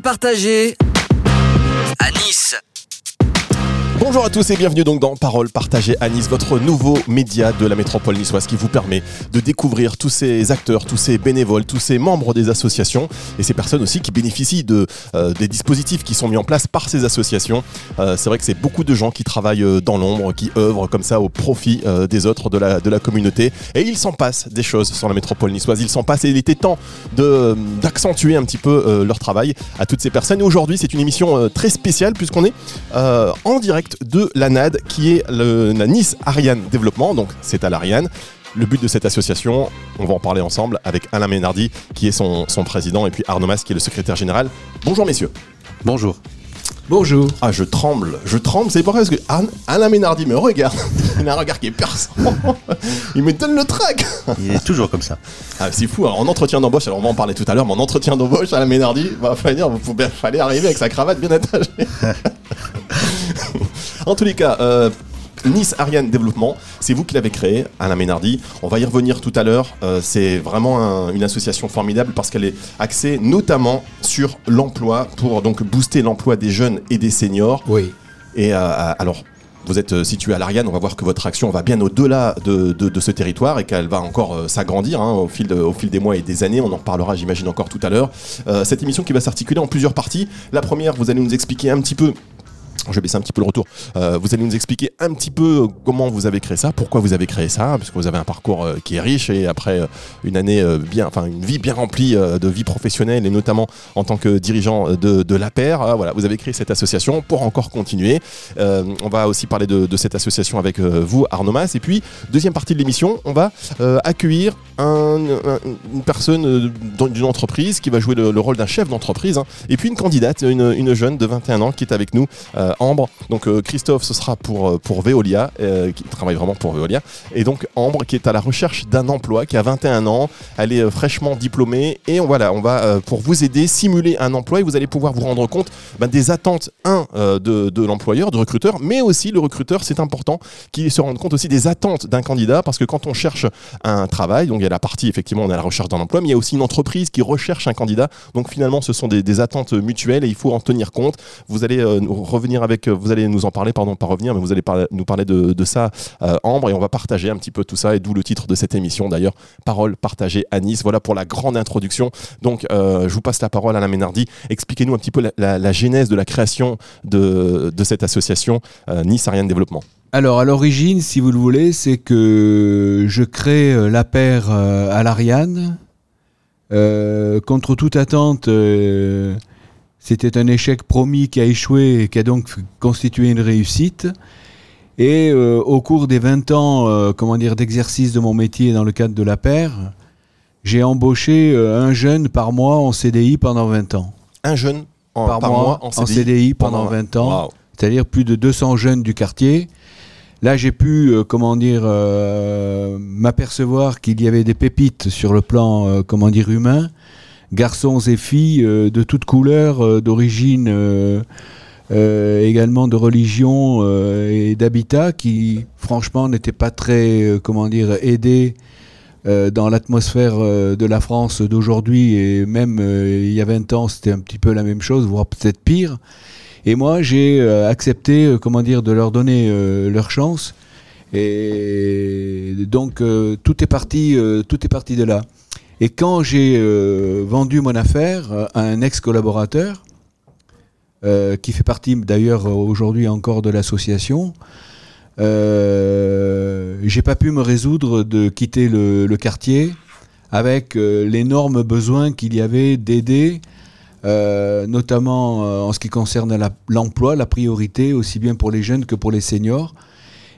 Partagée Bonjour à tous et bienvenue donc dans Parole partagée à Nice, votre nouveau média de la métropole niçoise qui vous permet de découvrir tous ces acteurs, tous ces bénévoles, tous ces membres des associations et ces personnes aussi qui bénéficient euh, des dispositifs qui sont mis en place par ces associations. Euh, c'est vrai que c'est beaucoup de gens qui travaillent euh, dans l'ombre, qui œuvrent comme ça au profit des autres de la, de la communauté et il s'en passe des choses sur la métropole niçoise. Il s'en passe et il était temps d'accentuer un petit peu leur travail à toutes ces personnes. Et aujourd'hui, c'est une émission très spéciale puisqu'on est en direct de l'ANAD qui est le, la Nice Ariane Développement, donc c'est à l'Ariane. Le but de cette association, on va en parler ensemble avec Alain Ménardi qui est son, son président et puis Arnaud Mas qui est le secrétaire général. Bonjour messieurs. Bonjour. Bonjour. Ah, je tremble, je tremble, c'est pourquoi parce que Alain Ménardi me regarde. Il a un regard qui est perçant. Il me donne le trac. Il est toujours comme ça. Ah, c'est fou. en entretien d'embauche, alors on va en parler tout à l'heure, mais en entretien d'embauche, Alain Ménardi va falloir, vous fallait arriver avec sa cravate bien attachée. en tous les cas, euh, Nice Ariane Développement, c'est vous qui l'avez créé, Alain Ménardi. On va y revenir tout à l'heure. Euh, c'est vraiment une association formidable parce qu'elle est axée notamment sur l'emploi pour donc booster l'emploi des jeunes et des seniors. Oui. Et euh, alors, vous êtes situé à l'Ariane, on va voir que votre action va bien au-delà de, ce territoire et qu'elle va encore s'agrandir hein, au, fil au fil des mois et des années. On en reparlera, j'imagine, encore tout à l'heure. cette émission qui va s'articuler en plusieurs parties. La première, vous allez nous expliquer un petit peu je vais baisser un petit peu le retour. Euh, vous allez nous expliquer un petit peu euh, comment vous avez créé ça, pourquoi vous avez créé ça, parce que vous avez un parcours euh, qui est riche et après une année bien, enfin une vie bien remplie de vie professionnelle et notamment en tant que dirigeant de, de l'APER, voilà, vous avez créé cette association pour encore continuer. on va aussi parler de, cette association avec vous, Arnaud Mas. Et puis, deuxième partie de l'émission, on va accueillir une personne d'une entreprise qui va jouer le, rôle d'un chef d'entreprise, hein. et puis une candidate, une, jeune de 21 ans qui est avec nous. Ambre. Donc euh, Christophe, ce sera pour, euh, pour Veolia, euh, qui travaille vraiment pour Veolia. Et donc Ambre, qui est à la recherche d'un emploi, qui a 21 ans. Elle est fraîchement diplômée. Et voilà, on va, pour vous aider, simuler un emploi et vous allez pouvoir vous rendre compte ben, des attentes, un, de, de l'employeur, du recruteur, mais aussi le recruteur, c'est important qu'il se rende compte aussi des attentes d'un candidat parce que quand on cherche un travail, donc il y a la partie, effectivement, on à la recherche d'un emploi, mais il y a aussi une entreprise qui recherche un candidat. Donc finalement, ce sont des, des attentes mutuelles et il faut en tenir compte. Vous allez revenir avec, euh, vous allez nous en parler, pardon, pas revenir, mais vous allez nous parler de, ça, euh, Ambre, et on va partager un petit peu tout ça, et d'où le titre de cette émission d'ailleurs, Parole partagée à Nice. Voilà pour la grande introduction. Donc, euh, je vous passe la parole la Ménardi. Expliquez-nous un petit peu la, genèse de la création de, cette association Nice Ariane Développement. Alors, à l'origine, si vous le voulez, c'est que je crée la paire à l'Ariane. contre toute attente, c'était un échec promis qui a échoué et qui a donc constitué une réussite. Et euh, au cours des 20 ans euh, comment dire, d'exercice de mon métier dans le cadre de la paire, j'ai embauché euh, un jeune par mois en CDI pendant 20 ans. Un jeune par, mois, en CDI, pendant, 20 ans, c'est-à-dire plus de 200 jeunes du quartier. Là, j'ai pu, comment dire, m'apercevoir qu'il y avait des pépites sur le plan, comment dire, humain garçons et filles euh, de toutes couleurs, euh, d'origine, euh, également de religion et d'habitat, qui franchement n'étaient pas très, comment dire, aidés dans l'atmosphère de la France d'aujourd'hui, et même il y a 20 ans, c'était un petit peu la même chose, voire peut-être pire. Et moi, j'ai accepté, comment dire, de leur donner leur chance. Et donc, tout est parti, tout est parti de là. Et quand j'ai euh, vendu mon affaire euh, à un ex-collaborateur, euh, qui fait partie d'ailleurs aujourd'hui encore de l'association, euh, j'ai pas pu me résoudre de quitter le, quartier avec l'énorme besoin qu'il y avait d'aider, notamment en ce qui concerne l'emploi, la priorité, aussi bien pour les jeunes que pour les seniors.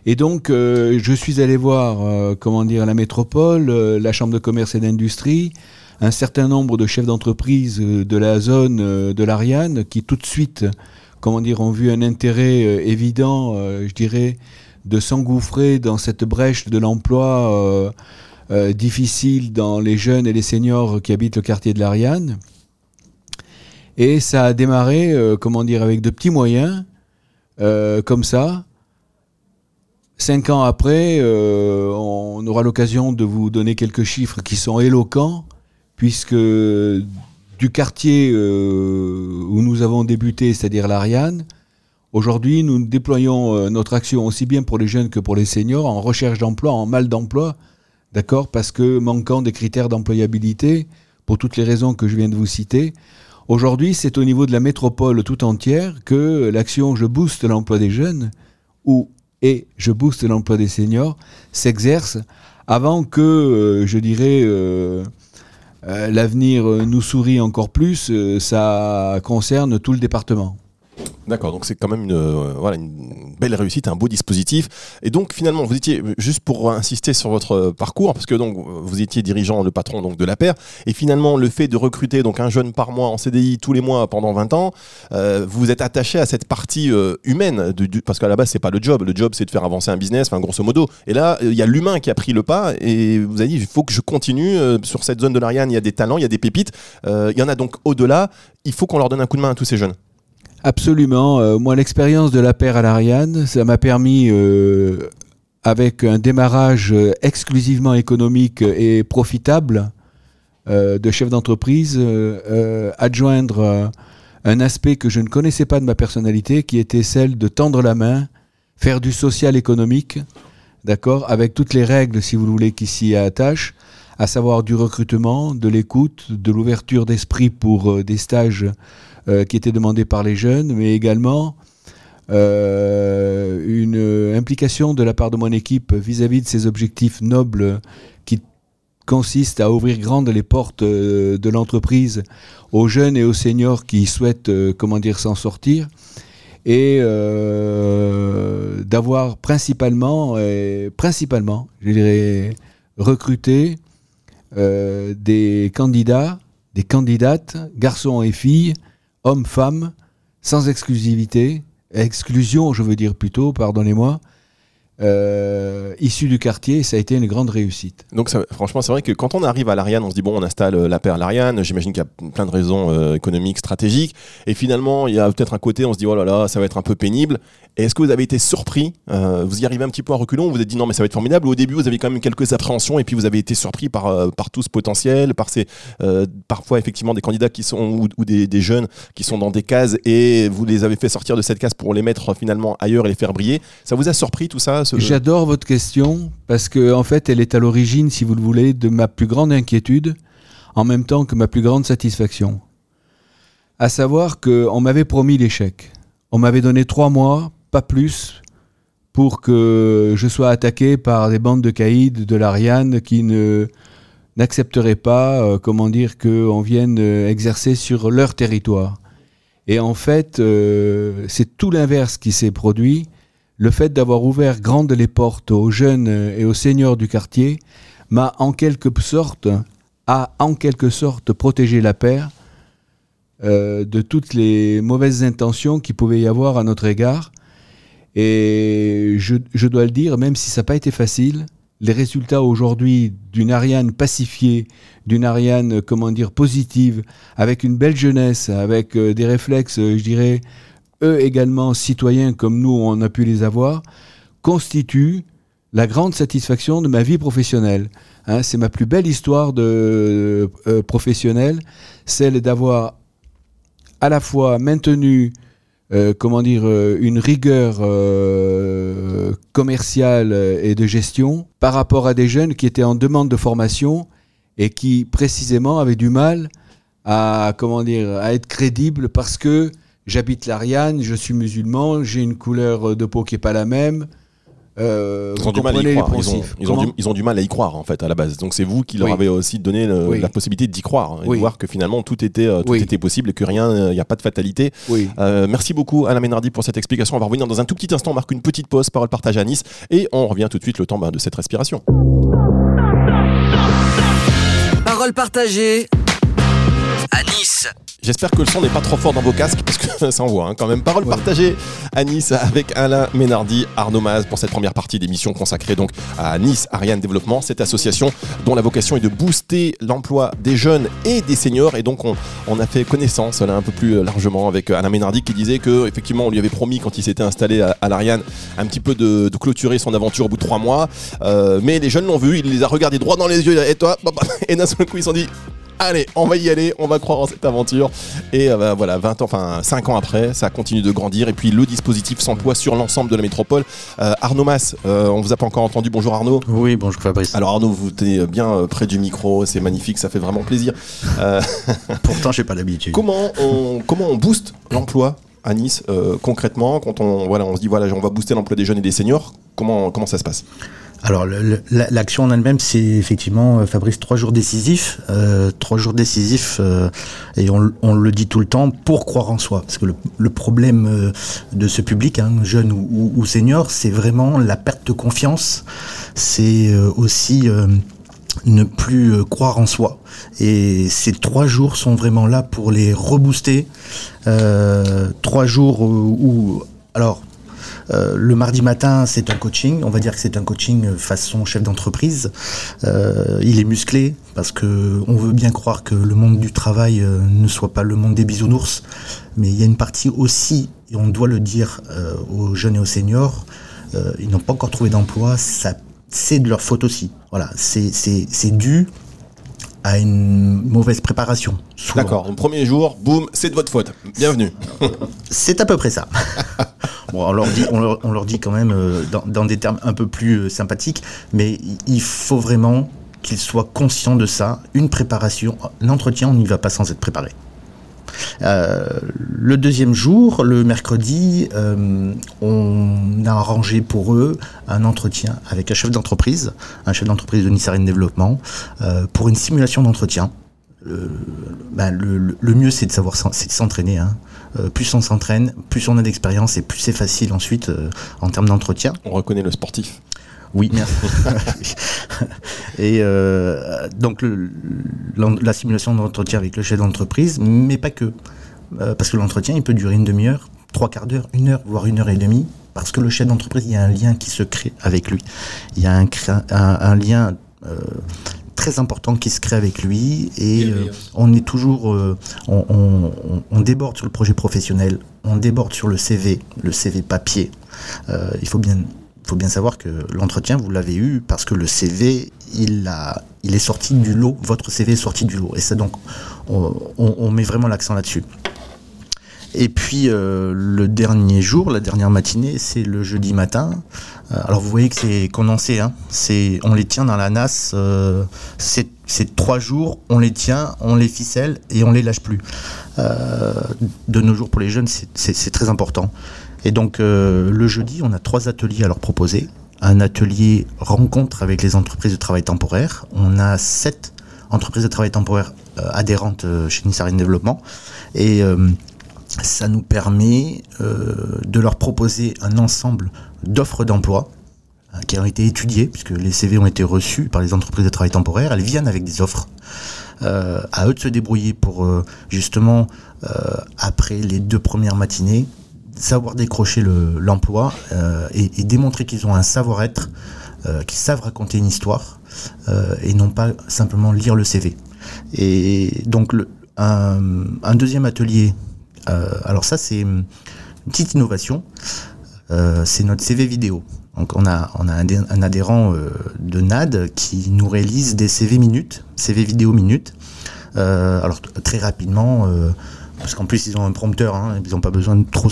Et donc, euh, je suis allé voir, euh, comment dire, la métropole, euh, la chambre de commerce et d'industrie, un certain nombre de chefs d'entreprise de la zone de l'Ariane qui tout de suite, comment dire, ont vu un intérêt évident, je dirais, de s'engouffrer dans cette brèche de l'emploi difficile dans les jeunes et les seniors qui habitent le quartier de l'Ariane. Et ça a démarré, comment dire, avec de petits moyens, comme ça. Cinq ans après, euh, on aura l'occasion de vous donner quelques chiffres qui sont éloquents, puisque du quartier euh, où nous avons débuté, c'est-à-dire l'Ariane, aujourd'hui nous déployons euh, notre action aussi bien pour les jeunes que pour les seniors en recherche d'emploi, en mal d'emploi, d'accord, parce que manquant des critères d'employabilité, pour toutes les raisons que je viens de vous citer. Aujourd'hui, c'est au niveau de la métropole tout entière que l'action Je booste l'emploi des jeunes ou et Je booste l'emploi des seniors s'exerce avant que, euh, je dirais, euh, euh, l'avenir nous sourit encore plus, ça concerne tout le département. D'accord, donc c'est quand même une, euh, une belle réussite, un beau dispositif. Et donc finalement, vous étiez, juste pour insister sur votre euh, parcours, parce que donc vous étiez dirigeant, le patron donc de la paire, et finalement le fait de recruter donc un jeune par mois en CDI tous les mois pendant 20 ans, euh, vous êtes attaché à cette partie humaine, parce qu'à la base c'est pas le job, le job c'est de faire avancer un business, enfin grosso modo. Et là il y a l'humain qui a pris le pas, et vous avez dit il faut que je continue sur cette zone de l'Ariane, il y a des talents, il y a des pépites, il y en a donc au-delà, il faut qu'on leur donne un coup de main à tous ces jeunes. Absolument. Euh, moi, l'expérience de la paire à l'Ariane, ça m'a permis, euh, avec un démarrage euh, exclusivement économique et profitable de chef d'entreprise, adjoindre un aspect que je ne connaissais pas de ma personnalité, qui était celle de tendre la main, faire du social économique, d'accord, avec toutes les règles, si vous le voulez, qui s'y attachent, à savoir du recrutement, de l'écoute, de l'ouverture d'esprit pour euh, des stages euh, qui étaient demandés par les jeunes, mais également euh, une implication de la part de mon équipe vis-à-vis de ces objectifs nobles qui consistent à ouvrir grandes les portes de l'entreprise aux jeunes et aux seniors qui souhaitent, comment dire, s'en sortir, et d'avoir principalement, principalement, je dirais, recruté euh, des candidats, des candidates, garçons et filles, hommes, femmes, sans exclusivité, exclusion, je veux dire plutôt, pardonnez-moi, euh, issus du quartier, ça a été une grande réussite. Donc franchement, c'est vrai que quand on arrive à l'Ariane, on se dit bon, on installe euh, la paire l'Ariane. J'imagine qu'il y a plein de raisons économiques, stratégiques. Et finalement, il y a peut-être un côté, on se dit oh là là, ça va être un peu pénible. Et est-ce que vous avez été surpris euh, Vous y arrivez un petit peu à reculons Vous vous êtes dit non, mais ça va être formidable. Au début, vous avez quand même quelques appréhensions et puis vous avez été surpris par, euh, par tout ce potentiel, par ces euh, parfois effectivement des candidats qui sont ou, des, jeunes qui sont dans des cases et vous les avez fait sortir de cette case pour les mettre finalement ailleurs et les faire briller. Ça vous a surpris tout ça J'adore votre question parce que en fait, elle est à l'origine, si vous le voulez, de ma plus grande inquiétude, en même temps que ma plus grande satisfaction. À savoir qu'on m'avait promis l'échec. On m'avait donné trois mois, pas plus, pour que je sois attaqué par des bandes de caïds de l'Ariane qui n'accepteraient pas, euh, comment dire, qu'on vienne exercer sur leur territoire. Et en fait, euh, c'est tout l'inverse qui s'est produit le fait d'avoir ouvert grandes les portes aux jeunes et aux seigneurs du quartier m'a en quelque sorte a en quelque sorte protégé la paire euh, de toutes les mauvaises intentions qu'il pouvait y avoir à notre égard. Et je, dois le dire, même si ça n'a pas été facile, les résultats aujourd'hui d'une Ariane pacifiée, d'une Ariane, comment dire, positive, avec une belle jeunesse, avec euh, des réflexes, euh, je dirais, eux également citoyens comme nous, on a pu les avoir, constituent la grande satisfaction de ma vie professionnelle. Hein, c'est ma plus belle histoire de, euh, professionnelle, celle d'avoir à la fois maintenu, euh, comment dire, euh, une rigueur euh, commerciale et de gestion par rapport à des jeunes qui étaient en demande de formation et qui précisément avaient du mal à, comment dire, à être crédibles parce que j'habite l'Ariane, je suis musulman, j'ai une couleur de peau qui n'est pas la même. Euh, Ils ont du mal à y croire. Ils ont, ils du, ils ont du mal à y croire en fait à la base. Donc c'est vous qui leur Oui. avez aussi donné le- Oui. la possibilité d'y croire hein, et Oui. de voir que finalement tout était euh, tout Oui. était possible et que rien, il n'y a pas de fatalité. Oui. Euh, merci beaucoup Alain Ménardi pour cette explication. On va revenir dans un tout petit instant. On marque une petite pause. Parole partagée à Nice et on revient tout de suite le temps bah, de cette respiration. Parole partagée Nice. J'espère que le son n'est pas trop fort dans vos casques parce que ça envoie hein, quand même. Parole partagée à Nice avec Alain Ménardi, Arnaud Maz pour cette première partie d'émission consacrée donc à Nice Ariane Développement, cette association dont la vocation est de booster l'emploi des jeunes et des seniors. Et donc on, on a fait connaissance là un peu plus largement avec Alain Ménardi qui disait que effectivement on lui avait promis quand il s'était installé à, à l'Ariane un petit peu de, de clôturer son aventure au bout de trois mois. Euh, mais les jeunes l'ont vu, il les a regardés droit dans les yeux et toi, et d'un seul coup ils se sont dit Allez, on va y aller, on va croire en cette aventure. Et euh, bah, voilà, 20 ans, enfin 5 ans après, ça continue de grandir. Et puis le dispositif s'emploie sur l'ensemble de la métropole. Euh, Arnaud Mas, euh, on vous a pas encore entendu. Bonjour Arnaud. Oui, bonjour Fabrice. Alors Arnaud, vous tenez bien euh, près du micro, c'est magnifique, ça fait vraiment plaisir. Pourtant, j'ai pas l'habitude. comment, on, comment on booste l'emploi à Nice concrètement quand on, voilà, on se dit voilà, on va booster l'emploi des jeunes et des seniors? Comment, comment ça se passe? Alors, l'action en elle-même, c'est effectivement, euh, Fabrice, trois jours décisifs. euh, trois jours décisifs, euh, et on, le dit tout le temps, pour croire en soi. Parce que le, problème de ce public, hein, jeune ou, senior, c'est vraiment la perte de confiance. C'est aussi ne plus croire en soi. Et ces trois jours sont vraiment là pour les rebooster. Trois jours où- alors, euh, le mardi matin, c'est un coaching. On va dire que c'est un coaching façon chef d'entreprise. Euh, il est musclé parce que on veut bien croire que le monde du travail euh, ne soit pas le monde des bisounours, mais il y a une partie aussi, et on doit le dire aux jeunes et aux seniors, ils n'ont pas encore trouvé d'emploi. C'est de leur faute aussi. Voilà, c'est dû à une mauvaise préparation. D'accord, premier jour, boum, c'est de votre faute. Bienvenue. C'est à peu près ça. bon, on leur dit, on leur, on leur dit quand même euh, dans, dans des termes un peu plus euh, sympathiques, mais il faut vraiment qu'ils soient conscients de ça. Une préparation, l'entretien, on n'y va pas sans être préparé. Euh, le deuxième jour, le mercredi, euh, on a arrangé pour eux un entretien avec un chef d'entreprise, un chef d'entreprise de Nice Arène Développement, euh, pour une simulation d'entretien. Ben, le, mieux, c'est de savoir s'entraîner. Hein. Plus on s'entraîne, plus on a d'expérience et plus c'est facile ensuite en termes d'entretien. On reconnaît le sportif. Oui, merci. et euh, donc le- la simulation d'entretien avec le chef d'entreprise, mais pas que. Euh, parce que l'entretien, il peut durer une demi-heure, trois quarts d'heure, une heure, voire une heure et demie. Parce que le chef d'entreprise, il y a un lien qui se crée avec lui. Il y a un, cré- un, un lien euh, très important qui se crée avec lui. Et euh, on est toujours. euh, on, on- déborde sur le projet professionnel, on déborde sur le CV, le CV papier. Euh, il faut bien faut bien savoir que l'entretien, vous l'avez eu parce que le CV, il, a, il est sorti du lot, votre CV est sorti du lot. Et ça, donc, on, met vraiment l'accent là-dessus. Et puis, euh, le dernier jour, la dernière matinée, c'est le jeudi matin. Euh, alors, vous voyez que c'est condensé, hein. on les tient dans la NAS. euh, c'est, trois jours, on les tient, on les ficelle et on les lâche plus. Euh, de nos jours, pour les jeunes, c'est très important. Et donc euh, le jeudi, on a trois ateliers à leur proposer. Un atelier rencontre avec les entreprises de travail temporaire. On a sept entreprises de travail temporaire euh, adhérentes euh, chez Nissarine Développement. Et ça nous permet de leur proposer un ensemble d'offres d'emploi hein, qui ont été étudiées, puisque les CV ont été reçus par les entreprises de travail temporaire. Elles viennent avec des offres. À eux de se débrouiller pour justement, après les deux premières matinées, savoir décrocher le- l'emploi euh, et, démontrer qu'ils ont un savoir-être, euh, qu'ils savent raconter une histoire euh, et non pas simplement lire le CV. Et donc le- un, deuxième atelier, alors ça c'est une petite innovation, c'est notre CV vidéo. Donc on a, on a un, adhérent de NAD qui nous réalise des CV minutes, CV vidéo minutes. Alors très rapidement, parce qu'en plus ils ont un prompteur, hein, ils n'ont pas besoin de trop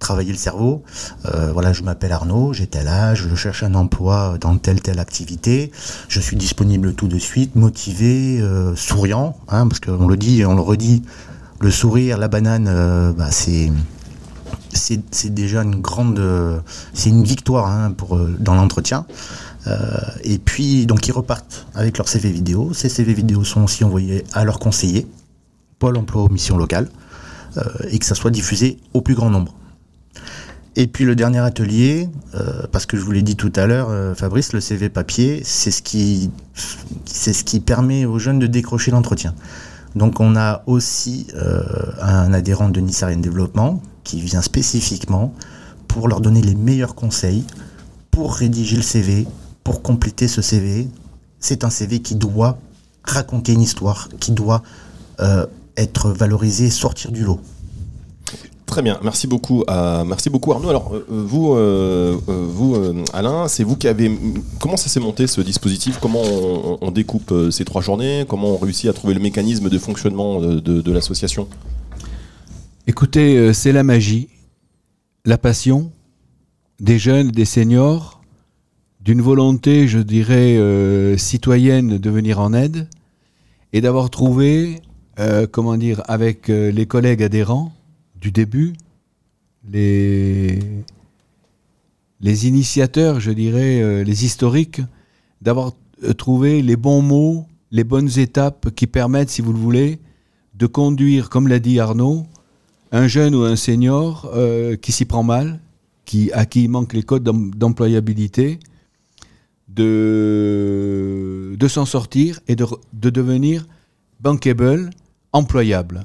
travailler le cerveau. Euh, voilà, je m'appelle Arnaud, j'ai tel âge, je cherche un emploi dans telle telle activité, je suis disponible tout de suite, motivé, euh, souriant, hein, parce qu'on le dit, on le redit, le sourire, la banane, euh, bah, c'est c'est déjà une grande, c'est une victoire hein, pour dans l'entretien. Et puis donc ils repartent avec leur CV vidéo. Ces CV vidéo sont aussi envoyés à leurs conseillers, Pôle Emploi aux missions locales, et que ça soit diffusé au plus grand nombre. Et puis le dernier atelier, euh, parce que je vous l'ai dit tout à l'heure, euh, Fabrice, le CV papier, c'est ce qui, c'est ce qui permet aux jeunes de décrocher l'entretien. Donc on a aussi euh, un adhérent de Arène Développement qui vient spécifiquement pour leur donner les meilleurs conseils pour rédiger le CV, pour compléter ce CV. C'est un CV qui doit raconter une histoire, qui doit être valorisé, sortir du lot. Très bien, merci beaucoup, euh, merci beaucoup Arnaud. Alors euh, vous, euh, vous Alain, c'est vous qui avez. Comment ça s'est monté ce dispositif? Comment on, découpe ces trois journées? Comment on réussit à trouver le mécanisme de fonctionnement de, l'association? Écoutez, c'est la magie, la passion des jeunes, des seniors, d'une volonté, je dirais, citoyenne de venir en aide et d'avoir trouvé, comment dire, avec les collègues adhérents du début, les, les initiateurs, je dirais, euh, les historiques, d'avoir euh, trouvé les bons mots, les bonnes étapes qui permettent, si vous le voulez, de conduire, comme l'a dit Arnaud, un jeune ou un senior euh, qui s'y prend mal, qui, à qui il manque les codes d'em- d'employabilité, de, de s'en sortir et de, de devenir bankable, employable.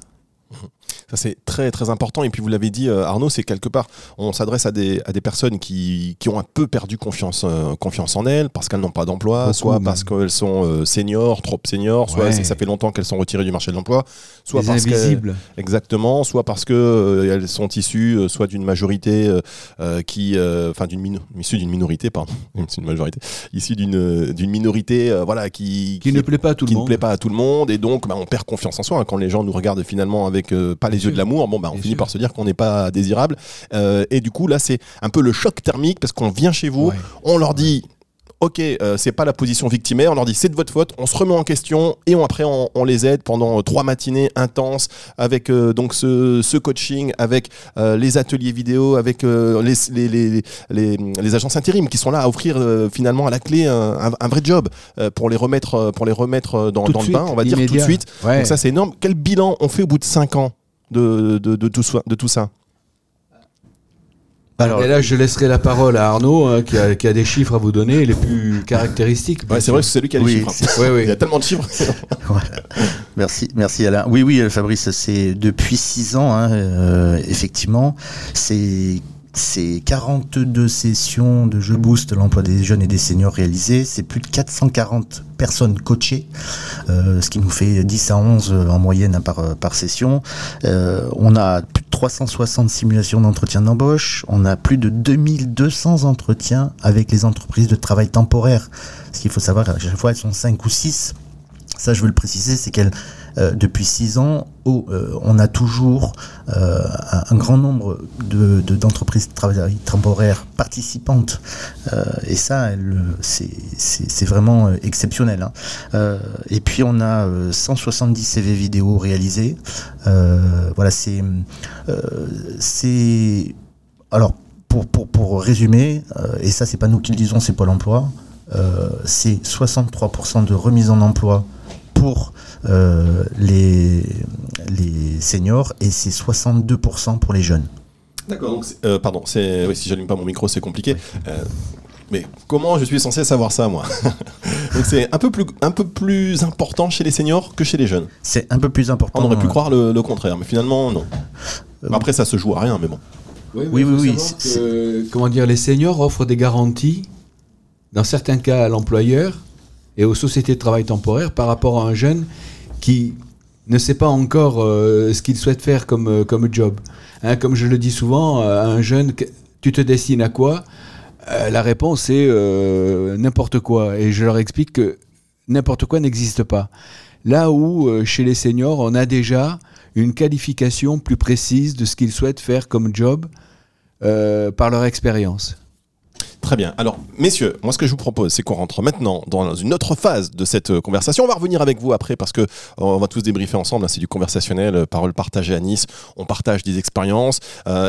Ça c'est très très important et puis vous l'avez dit euh, Arnaud, c'est quelque part on s'adresse à des, à des personnes qui, qui ont un peu perdu confiance, euh, confiance en elles parce qu'elles n'ont pas d'emploi, soit même. parce qu'elles sont euh, seniors, trop seniors, soit Ouais. ça fait longtemps qu'elles sont retirées du marché de l'emploi, soit Les parce qu'elles- invisibles. Exactement, soit parce que euh, elles sont issues soit d'une majorité qui, enfin d'une issue d'une minorité, pardon, c'est une majorité, issue d'une d'une minorité, voilà, qui Qui ne plaît pas à tout qui le ne monde. plaît pas à tout le monde et donc bah, on perd confiance en soi hein. quand les gens nous regardent finalement avec pas les yeux de l'amour bon bah on Bien finit sûr. par se dire qu'on n'est pas désirable Euh, et du coup là c'est un peu le choc thermique parce qu'on vient chez vous Ouais. on leur dit Ok, euh, c'est pas la position victimaire. On leur dit c'est de votre faute. On se remet en question et on, après on, on les aide pendant euh, trois matinées intenses avec euh, donc ce, ce coaching, avec euh, les ateliers vidéo, avec les, les, les, les, les agences intérim qui sont là à offrir finalement à la clé un, vrai job pour les remettre pour les remettre dans, le bain. On va dire tout de suite. Ouais. Donc ça c'est énorme. Quel bilan on fait au bout de cinq ans? De, de, de tout, ça- de tout ça Alors, et là, je laisserai la parole à Arnaud, hein, qui, a, qui a des chiffres à vous donner, les plus caractéristiques. Ouais, c'est vrai que c'est lui qui a les Oui, chiffres. hein. Oui, Il y a tellement de chiffres. Voilà. Merci, merci Alain. Oui, oui, Fabrice, c'est depuis six ans, hein, euh, effectivement, c'est c'est 42 sessions de jeux boost l'emploi des jeunes et des seniors réalisées, c'est plus de 440 personnes coachées, euh, ce qui nous fait 10 à 11 en moyenne par, par session. Euh, on a plus de 360 simulations d'entretien d'embauche, on a plus de 2200 entretiens avec les entreprises de travail temporaire. Ce qu'il faut savoir, à chaque fois, elles sont 5 ou 6 ça, je veux le préciser, c'est qu'elle, euh, depuis six ans, euh, on a toujours euh, un, grand nombre de, de- d'entreprises de travail temporaires participantes. Euh, et ça, c'est, vraiment euh, exceptionnel. hein. Euh, et puis, on a euh, 170 CV vidéo réalisés. Euh, voilà, c'est, euh, c'est, alors, pour, pour, pour résumer, euh, et ça, c'est pas nous qui le disons, c'est Pôle emploi. Euh, c'est 63% de remise en emploi pour euh, les, les seniors et c'est 62% pour les jeunes. D'accord, euh, pardon, c'est oui, si j'allume pas mon micro, c'est compliqué. Euh, mais comment je suis censé savoir ça, moi Donc c'est un peu plus un peu plus important chez les seniors que chez les jeunes. C'est un peu plus important. On aurait pu euh, croire le, le contraire, mais finalement non. Après, ça se joue à rien, mais bon. Oui, Oui, oui, que, comment dire, les seniors offrent des garanties, dans certains cas à l'employeur et aux sociétés de travail temporaire par rapport à un jeune qui ne sait pas encore euh, ce qu'il souhaite faire comme, euh, comme job. Hein, comme je le dis souvent, euh, à un jeune, tu te destines à quoi? Euh, La réponse est euh, n'importe quoi. Et je leur explique que n'importe quoi n'existe pas. Là où, euh, chez les seniors, on a déjà une qualification plus précise de ce qu'ils souhaitent faire comme job euh, par leur expérience. Très bien. Alors, messieurs, moi ce que je vous propose, c'est qu'on rentre maintenant dans une autre phase de cette euh, conversation. On va revenir avec vous après parce que euh, on va tous débriefer ensemble. hein, C'est du conversationnel, euh, parole partagée à Nice. On partage des expériences.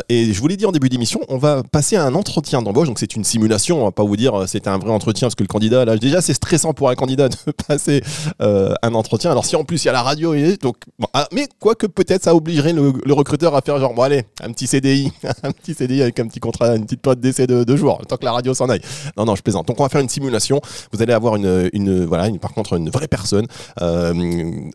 Et je vous l'ai dit en début d'émission, on va passer à un entretien d'embauche. Donc c'est une simulation. On va pas vous dire c'est un vrai entretien parce que le candidat, déjà c'est stressant pour un candidat de passer un entretien. Alors si en plus il y a la radio, donc bon, ah, mais quoique peut-être ça obligerait le, le recruteur à faire genre bon allez un petit CDI, un petit CDI avec un petit contrat, une petite période d'essai de deux jours, tant que la radio s'en aille. Non, non, je plaisante. Donc, on va faire une simulation. Vous allez avoir une, une voilà, une, par contre, une vraie personne, euh,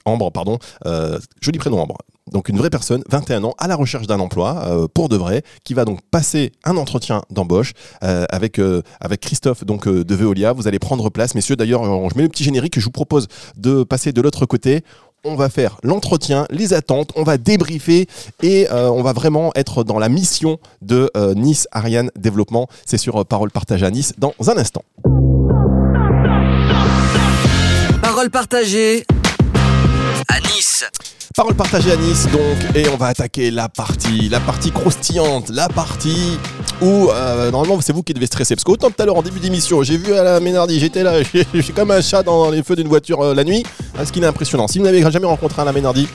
Ambre, pardon, euh, joli prénom Ambre. Donc, une vraie personne, 21 ans, à la recherche d'un emploi, euh, pour de vrai, qui va donc passer un entretien d'embauche euh, avec, avec Christophe donc, de Veolia. Vous allez prendre place, messieurs. D'ailleurs, je mets le petit générique. Je vous propose de passer de l'autre côté. On va faire l'entretien, les attentes, on va débriefer et euh, on va vraiment être dans la mission de euh, Nice Ariane Développement. C'est sur euh, Parole Partagée à Nice dans un instant. Parole partagée Parole partagée à Nice donc et on va attaquer la partie, la partie croustillante, la partie où euh, normalement c'est vous qui devez stresser. Parce qu'autant tout à l'heure en début d'émission j'ai vu à la Ménardi j'étais là j'ai comme un chat dans les feux d'une voiture euh, la nuit. Ah, ce qui est impressionnant. Si vous n'avez jamais rencontré un la Ménardi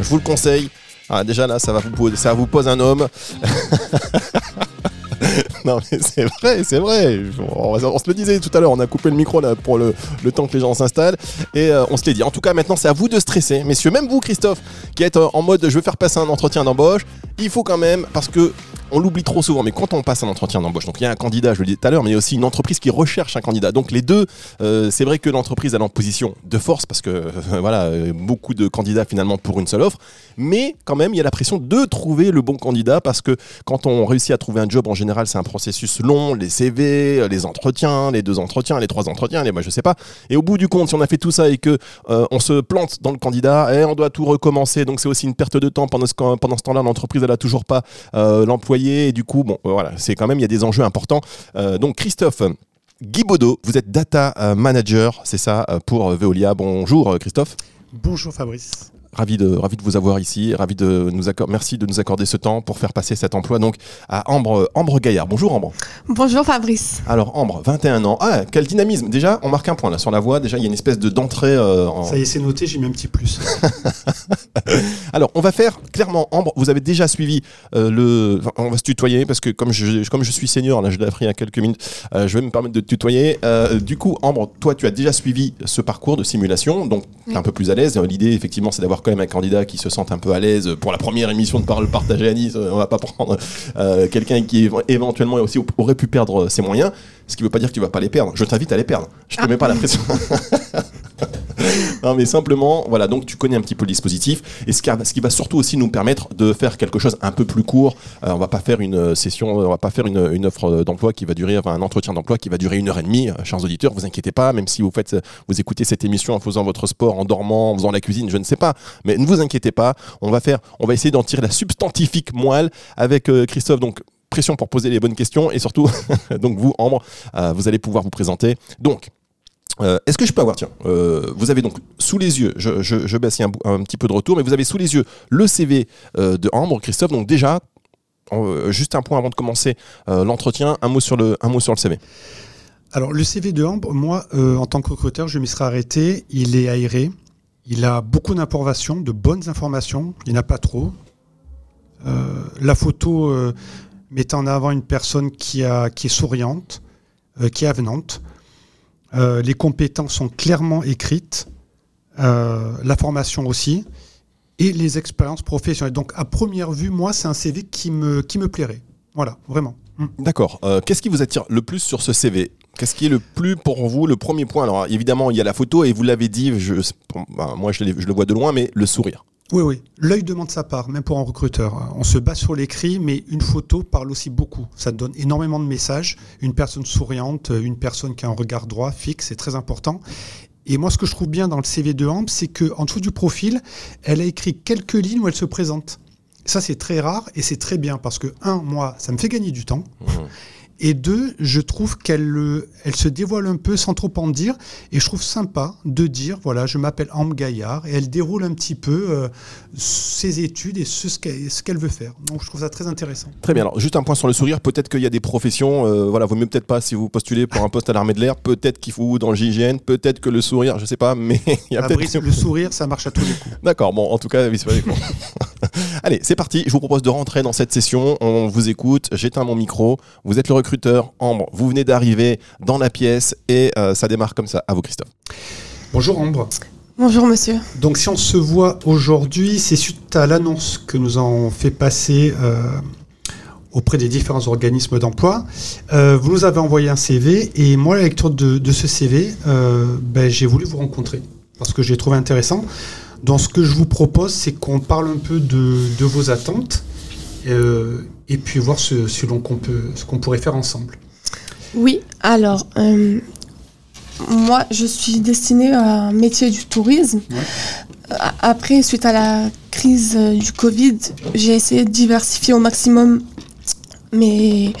je vous le conseille. Ah, déjà là ça va vous ça vous pose un homme non mais c'est vrai, c'est vrai. On, se le disait tout à l'heure, on a coupé le micro pour le, le temps que les gens s'installent et euh, on se l'est dit. En tout cas, maintenant c'est à vous de stresser, messieurs. Même vous, Christophe, qui êtes euh, en mode je veux faire passer un entretien d'embauche, il faut quand même parce que on l'oublie trop souvent, mais quand on passe un entretien d'embauche, donc il y a un candidat, je le disais tout à l'heure, mais il y a aussi une entreprise qui recherche un candidat. Donc les deux, euh, c'est vrai que l'entreprise est en position de force parce que euh, voilà, euh, beaucoup de candidats finalement pour une seule offre, mais quand même il y a la pression de trouver le bon candidat parce que quand on réussit à trouver un job en général, c'est un processus long, les CV, les entretiens, les deux entretiens, les trois entretiens, les moi je sais pas. Et au bout du compte, si on a fait tout ça et que on se plante dans le candidat, et on doit tout recommencer, donc c'est aussi une perte de temps pendant ce, pendant ce temps-là, l'entreprise elle a toujours pas euh, et du coup bon euh, voilà, c'est quand même il y a des enjeux importants. Euh, donc Christophe Guy Baudot, vous êtes data euh, manager, c'est ça, pour Veolia. Bonjour Christophe. Bonjour Fabrice. Ravi de, ravi de vous avoir ici, ravi de nous accorder, merci de nous accorder ce temps pour faire passer cet emploi donc à Ambre, Ambre Gaillard. Bonjour Ambre. Bonjour Fabrice. Alors Ambre, 21 ans. Ah, quel dynamisme. Déjà, on marque un point là sur la voix. Déjà, il y a une espèce de d'entrée. euh, en- Ça y est, c'est noté, j'ai mis un petit plus. Alors, on va faire clairement Ambre. Vous avez déjà suivi euh, le. enfin, on va se tutoyer parce que comme je, comme je suis senior, là, je l'ai appris il y a quelques minutes. euh, je vais me permettre de te tutoyer. Euh, du coup, Ambre, toi, tu as déjà suivi ce parcours de simulation, donc tu es un peu plus à l'aise. L'idée, effectivement, c'est d'avoir quand même un candidat qui se sente un peu à l'aise pour la première émission de parole partagée à Nice. On va pas prendre euh, quelqu'un qui éve- éventuellement aussi aurait pu perdre ses moyens. Ce qui veut pas dire que tu vas pas les perdre. Je t'invite à les perdre. Je te mets pas la pression. Non, mais simplement, voilà, donc tu connais un petit peu le dispositif. Et ce qui, va surtout aussi nous permettre de faire quelque chose un peu plus court. Euh, on va pas faire une euh, session, on va pas faire une, offre d'emploi qui va durer, enfin, un entretien d'emploi qui va durer une heure et demie. Euh, Chers auditeurs, vous inquiétez pas, même si vous faites, vous écoutez cette émission en faisant votre sport, en dormant, en faisant la cuisine, je ne sais pas. Mais ne vous inquiétez pas, on va faire, on va essayer d'en tirer la substantifique moelle avec euh, Christophe. Donc, pression pour poser les bonnes questions et surtout, donc vous, Ambre, euh, vous allez pouvoir vous présenter. Donc, euh, Est-ce que je peux avoir, tiens, euh, vous avez donc sous les yeux, je, baisse un, petit peu de retour, mais vous avez sous les yeux le CV euh, de Ambre, Christophe, donc déjà, juste un point avant de commencer l'entretien, un, mot sur le- CV. Alors, le CV de Ambre, moi, en tant que recruteur, je m'y serais arrêté. Il est aéré. Il a beaucoup d'informations, de bonnes informations. Il n'y en a pas trop. La photo met en avant une personne qui, est souriante, qui est avenante. Euh, les compétences sont clairement écrites. Euh, la formation aussi. Et les expériences professionnelles. Donc, à première vue, moi, c'est un CV qui me, plairait. Voilà, vraiment. Mm. D'accord. Euh, Qu'est-ce qui vous attire le plus sur ce CV Qu'est-ce qui est le plus pour vous le premier point? Alors évidemment, il y a la photo et vous l'avez dit, bah, moi je le vois de loin, mais le sourire. Oui, oui. L'œil demande sa part, même pour un recruteur. On se base sur l'écrit, mais une photo parle aussi beaucoup. Ça donne énormément de messages. Une personne souriante, une personne qui a un regard droit, fixe, c'est très important. Et moi, ce que je trouve bien dans le CV de Amp, c'est qu'en dessous du profil, elle a écrit quelques lignes où elle se présente. Ça, c'est très rare et c'est très bien parce que, un, moi, ça me fait gagner du temps. Et deux, je trouve qu'elle euh, elle se dévoile un peu sans trop en dire. Et je trouve sympa de dire, voilà, je m'appelle Ambre Gaillard. Et elle déroule un petit peu euh, ses études et ce, ce qu'elle veut faire. Donc je trouve ça très intéressant. Très bien. Alors, juste un point sur le sourire. Peut-être qu'il y a des professions, euh, voilà, vaut mieux peut-être pas si vous postulez pour un poste à l'armée de l'air. Peut-être qu'il faut dans le GIGN. Peut-être que le sourire, je sais pas, mais il y a peut-être. le sourire, ça marche à tous les coups. D'accord. Bon, en tout cas. Allez, c'est parti. Je vous propose de rentrer dans cette session. On vous écoute. J'éteins mon micro. Vous êtes le recruteur. Ambre, vous venez d'arriver dans la pièce et euh, ça démarre comme ça. À vous, Christophe. Bonjour Ambre. Bonjour monsieur. Donc si on se voit aujourd'hui, c'est suite à l'annonce que nous avons fait passer euh, auprès des différents organismes d'emploi. Euh, vous nous avez envoyé un CV et moi, la lecture de, de ce CV, euh, ben, j'ai voulu vous rencontrer parce que j'ai trouvé intéressant. Donc ce que je vous propose, c'est qu'on parle un peu de, de vos attentes euh, et puis voir ce, qu'on peut- ce qu'on pourrait faire ensemble. Oui, alors, euh, moi, je suis destinée à un métier du tourisme. Ouais. après, suite à la crise euh, du Covid, j'ai essayé de diversifier au maximum mes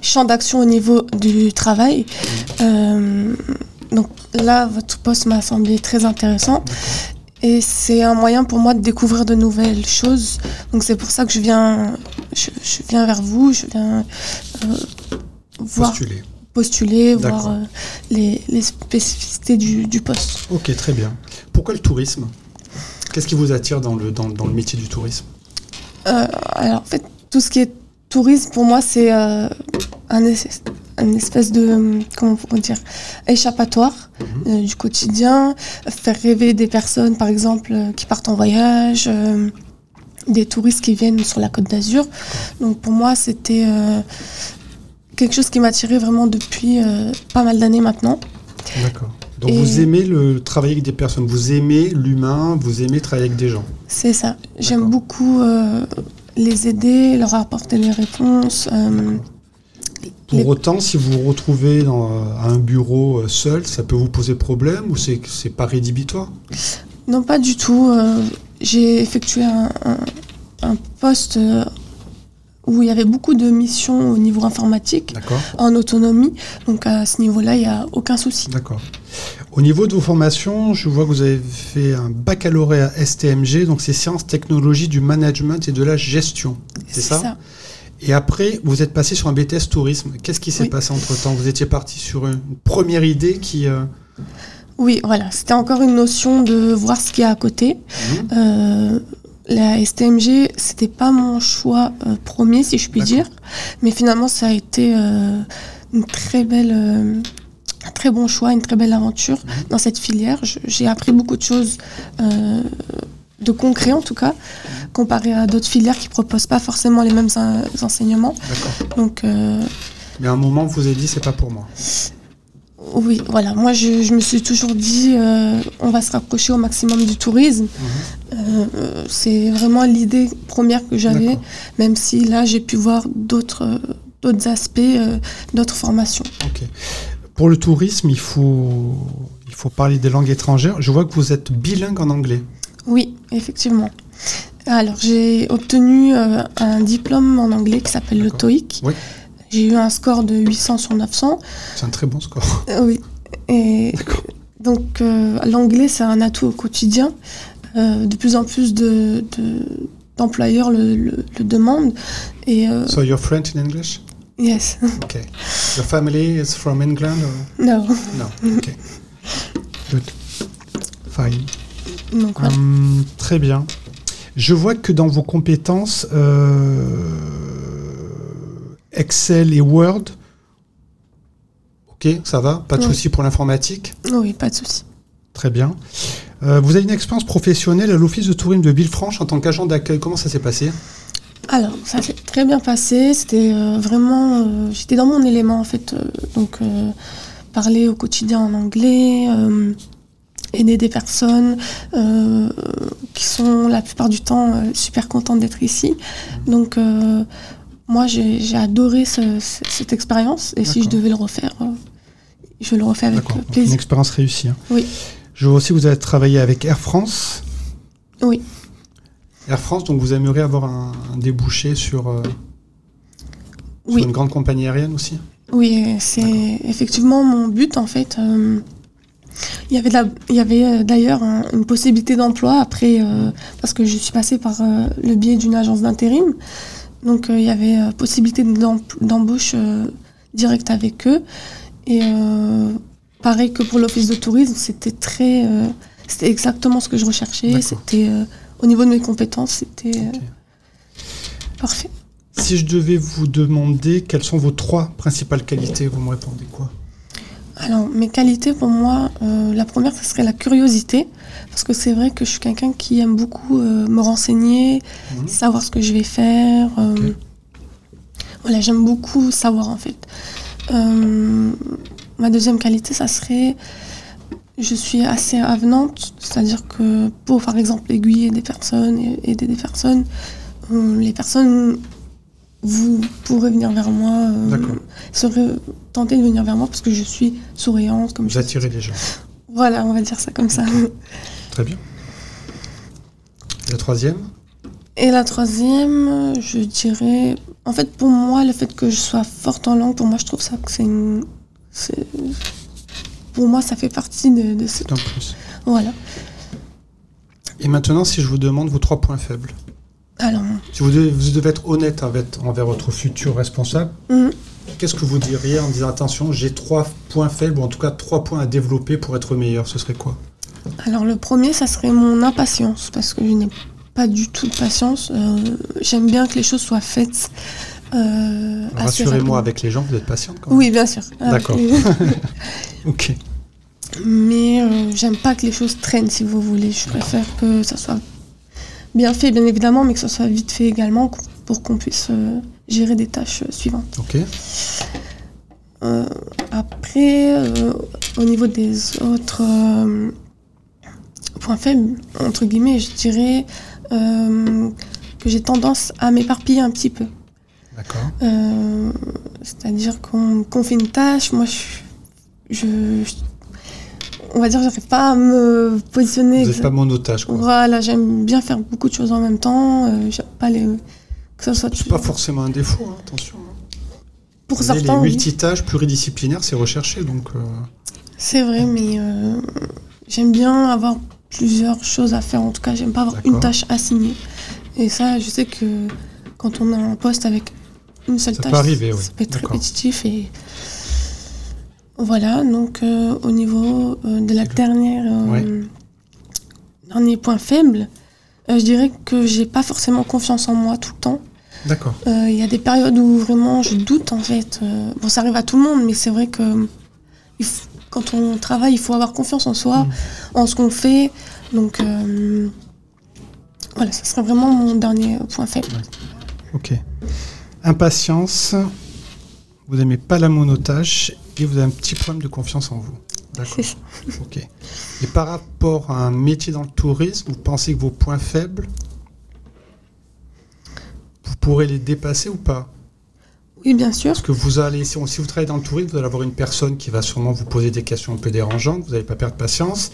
champs d'action au niveau du travail. Euh, donc là, votre poste m'a semblé très intéressant. Et c'est un moyen pour moi de découvrir de nouvelles choses. Donc c'est pour ça que je viens, je, je viens vers vous, je viens euh, voir, Postuler. postuler, voir euh, les, les spécificités du, du poste. Ok, très bien. Pourquoi le tourisme? Qu'est-ce qui vous attire dans le, dans, dans le métier du tourisme? Euh, alors en fait, tout ce qui est tourisme, pour moi, c'est un, es- un espèce de, euh, comment on dire, échappatoire euh, du quotidien, faire rêver des personnes, par exemple, euh, qui partent en voyage, euh, des touristes qui viennent sur la côte d'Azur. Donc pour moi, c'était quelque chose qui m'attirait vraiment depuis pas mal d'années maintenant. D'accord. Donc Et- vous aimez le travailler avec des personnes, vous aimez l'humain, vous aimez travailler avec des gens. C'est ça. J'aime beaucoup les aider, leur apporter des réponses. Pour Les- autant, si vous vous retrouvez dans, à un bureau euh, seul, ça peut vous poser problème ou c'est c'est pas rédhibitoire? Non, pas du tout. euh, J'ai effectué un, un- un poste euh, où il y avait beaucoup de missions au niveau informatique, D'accord. en autonomie. Donc à ce niveau-là, il n'y a aucun souci. D'accord. Au niveau de vos formations, je vois que vous avez fait un baccalauréat STMG, donc c'est sciences, technologies du management et de la gestion. C'est ça, Et après, vous êtes passé sur un BTS tourisme. Qu'est-ce qui s'est Oui. passé entre-temps? Vous étiez parti sur une première idée qui... euh, Oui, voilà. C'était encore une notion de voir ce qu'il y a à côté. Mhm. Euh, la STMG, c'était pas mon choix euh, premier, si je puis dire. Mais finalement, ça a été une très belle, un très bon choix, une très belle aventure Mhm. dans cette filière. J'ai appris beaucoup de choses euh, de concret, en tout cas, comparé à d'autres filières qui proposent pas forcément les mêmes euh, enseignements. Donc, euh, Mais à un moment, vous avez dit, c'est pas pour moi. oui, voilà. Moi, je, je me suis toujours dit, euh, on va se rapprocher au maximum du tourisme. Mhm. Euh, c'est vraiment l'idée première que j'avais, même si là, j'ai pu voir d'autres euh, d'autres aspects, euh, d'autres formations. Ok. Pour le tourisme, il faut, il faut parler des langues étrangères. Je vois que vous êtes bilingue en anglais. Oui, effectivement. Alors, j'ai obtenu euh, un diplôme en anglais qui s'appelle le. TOEIC. Oui. J'ai eu un score de 800 sur 900. C'est un très bon score. Euh, oui. Et donc, euh, l'anglais, c'est un atout au quotidien. De plus en plus de, de- d'employeurs le, le- le demandent. Et So you're French in English? yes, Okay. Your family is from England or? No. no? Okay. Good. Fine. Donc. Hum, très bien. Je vois que dans vos compétences, euh, Excel et Word, ok, ça va, pas de Oui. souci pour l'informatique, Oui, pas de souci. très bien. Euh, vous avez une expérience professionnelle à l'Office de tourisme de Villefranche en tant qu'agent d'accueil. Comment ça s'est passé? Alors, ça s'est très bien passé. C'était euh, vraiment. euh, J'étais dans mon élément, en fait. euh, donc, parler au quotidien en anglais, aider des personnes euh, qui sont la plupart du temps euh, super contentes d'être ici. Donc, euh, moi, j'ai adoré ce- ce- cette expérience. Et si je devais le refaire, je le refais avec euh, donc une plaisir. expérience réussie. hein. Oui. Je vois aussi que vous avez travaillé avec Air France. Oui. Air France, donc vous aimeriez avoir un, un débouché sur, sur une grande compagnie aérienne aussi? Oui, c'est effectivement mon but en fait. Il y avait, de la- il y avait euh, d'ailleurs un- une possibilité d'emploi après, euh, parce que je suis passée par euh, le biais d'une agence d'intérim. Donc il y avait possibilité d'em- d'embauche directe avec eux. Et pareil que pour l'office de tourisme, c'était très, c'était exactement ce que je recherchais. C'était au niveau de mes compétences, c'était parfait. Si je devais vous demander quelles sont vos trois principales qualités, vous me répondez quoi? Alors, mes qualités pour moi, euh, la première, ce serait la curiosité. Parce que c'est vrai que je suis quelqu'un qui aime beaucoup euh, me renseigner, Mhm. savoir ce que je vais faire. euh. Voilà, j'aime beaucoup savoir en fait. Ma deuxième qualité, ça serait. Je suis assez avenante, c'est-à-dire que pour, par exemple, aiguiller des personnes et aider des personnes, les personnes, vous pourrez venir vers moi, euh, tentées de venir vers moi parce que je suis souriante, comme Vous attirez les gens. Voilà, on va dire ça comme ça. Très bien. La troisième Et la troisième, je dirais. En fait, pour moi, le fait que je sois forte en langue, pour moi, je trouve ça que c'est une. Pour moi, ça fait partie de, de ce. C'est un plus. Voilà. Et maintenant, si je vous demande vos trois points faibles. Alors, Si vous devez, vous devez être honnête avec- envers votre futur responsable, mhm. qu'est-ce que vous diriez en disant attention, j'ai trois points faibles, ou en tout cas trois points à développer pour être meilleur Ce serait quoi? Alors le premier, ça serait mon impatience, parce que je n'ai pas du tout de patience. Euh, J'aime bien que les choses soient faites. euh, Rassurez-moi avec les gens, vous êtes patiente quand même. Oui, bien sûr. D'accord. Avec les- Ok. Mais euh, j'aime pas que les choses traînent, si vous voulez. Je préfère que ça soit bien fait, bien évidemment, mais que ça soit vite fait également, pour qu'on puisse euh, gérer des tâches euh, suivantes. Ok. Euh, après, euh, au niveau des autres euh, points faibles, entre guillemets, je dirais que j'ai tendance à m'éparpiller un petit peu. D'accord. C'est-à-dire qu'on fait une tâche, moi je, je, je- on va dire, j'arrive pas à me positionner. Vous n'êtes pas monotage, quoi. Voilà, j'aime bien faire beaucoup de choses en même temps. euh, pas les que ça soit C'est pas forcément un défaut, hein, attention. hein. pour Vous certains. les oui. multitâches pluridisciplinaires, c'est recherché, donc euh, C'est vrai, mais euh, j'aime bien avoir plusieurs choses à faire. En tout cas, j'aime pas avoir une tâche assignée. Et ça, je sais que quand on a un poste avec une seule Ça peut tâche, arriver, oui. ça peut être répétitif. Et voilà. Donc, euh, au niveau euh, de la dernière euh, Ouais. dernier point faible, je dirais que j'ai pas forcément confiance en moi tout le temps. d'accord. Il y a des périodes où vraiment je doute en fait. Bon, ça arrive à tout le monde, mais c'est vrai que il faut- quand on travaille, il faut avoir confiance en soi, Mm. en ce qu'on fait. Donc voilà, ça serait vraiment mon dernier point faible. Ok. Impatience. Vous n'aimez pas la monotâche et vous avez un petit problème de confiance en vous. D'accord. Ok. Et par rapport à un métier dans le tourisme, vous pensez que vos points faibles, vous pourrez les dépasser ou pas? Oui, bien sûr. Parce que vous allez, si vous travaillez dans le tourisme, vous allez avoir une personne qui va sûrement vous poser des questions un peu dérangeantes, vous n'allez pas perdre patience.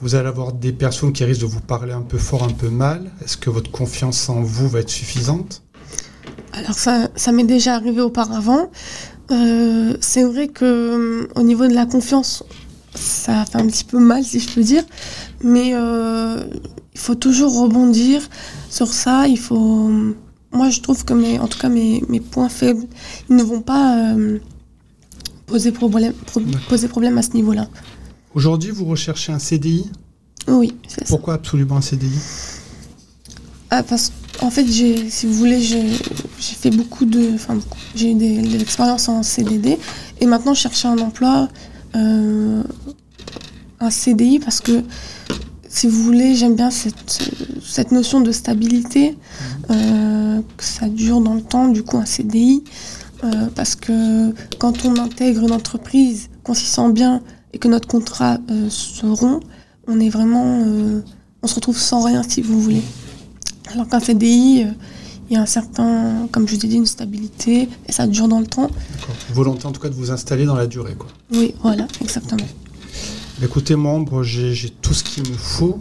Vous allez avoir des personnes qui risquent de vous parler un peu fort, un peu mal. Est-ce que votre confiance en vous va être suffisante? Alors ça, ça m'est déjà arrivé auparavant. Euh, c'est vrai que euh, au niveau de la confiance, ça fait un petit peu mal si je peux dire, mais euh, il faut toujours rebondir sur ça. Il faut, moi je trouve que mes, en tout cas mes, mes points faibles, ils ne vont pas euh, poser problème, pro- poser problème à ce niveau-là. Aujourd'hui, vous recherchez un CDI. Oui, c'est ça. Pourquoi absolument un CDI Ah, parce qu'en fait, j'ai, si vous voulez, j'ai, fait beaucoup de. Enfin, j'ai eu des, de l'expérience en CDD. Et maintenant, je cherche un emploi, euh, un CDI, parce que, si vous voulez, j'aime bien cette, cette notion de stabilité, euh, que ça dure dans le temps, du coup, un CDI. euh, parce que quand on intègre une entreprise, qu'on s'y sent bien et que notre contrat euh, se rompt, on est vraiment. on se retrouve sans rien, si vous voulez. Alors qu'un CDI, il y a un certain, comme je vous ai dit, une stabilité et ça dure dans le temps. Volonté en tout cas de vous installer dans la durée. Quoi. Oui, voilà, exactement. Bah, Écoutez, membre, j'ai tout ce qu'il me faut.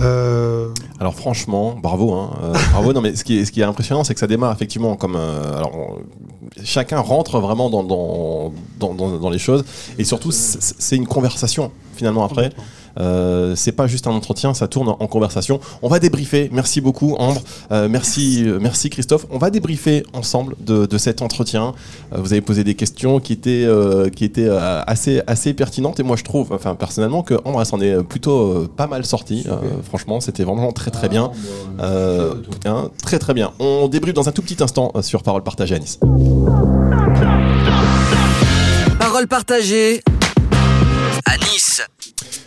Euh, Alors franchement, bravo, hein, euh, bravo. Non mais ce qui est, ce qui est impressionnant, c'est que ça démarre effectivement comme, euh, alors on- chacun rentre vraiment dans dans, dans, dans- dans les choses et surtout c'est c'est une conversation finalement après. Euh, c'est pas juste un entretien, ça tourne en, en conversation. On va débriefer. Merci beaucoup Ambre, Euh, merci euh, merci Christophe. On va débriefer ensemble de, de cet entretien. Euh, vous avez posé des questions qui étaient euh, qui étaient euh, assez assez pertinentes et moi je trouve, enfin personnellement que Ambre elle s'en est plutôt euh, pas mal sortie. Euh, franchement, c'était vraiment très très bien. Euh, hein, très très bien. On débriefe dans un tout petit instant sur Parole partagée à Nice. Parole partagée à Nice.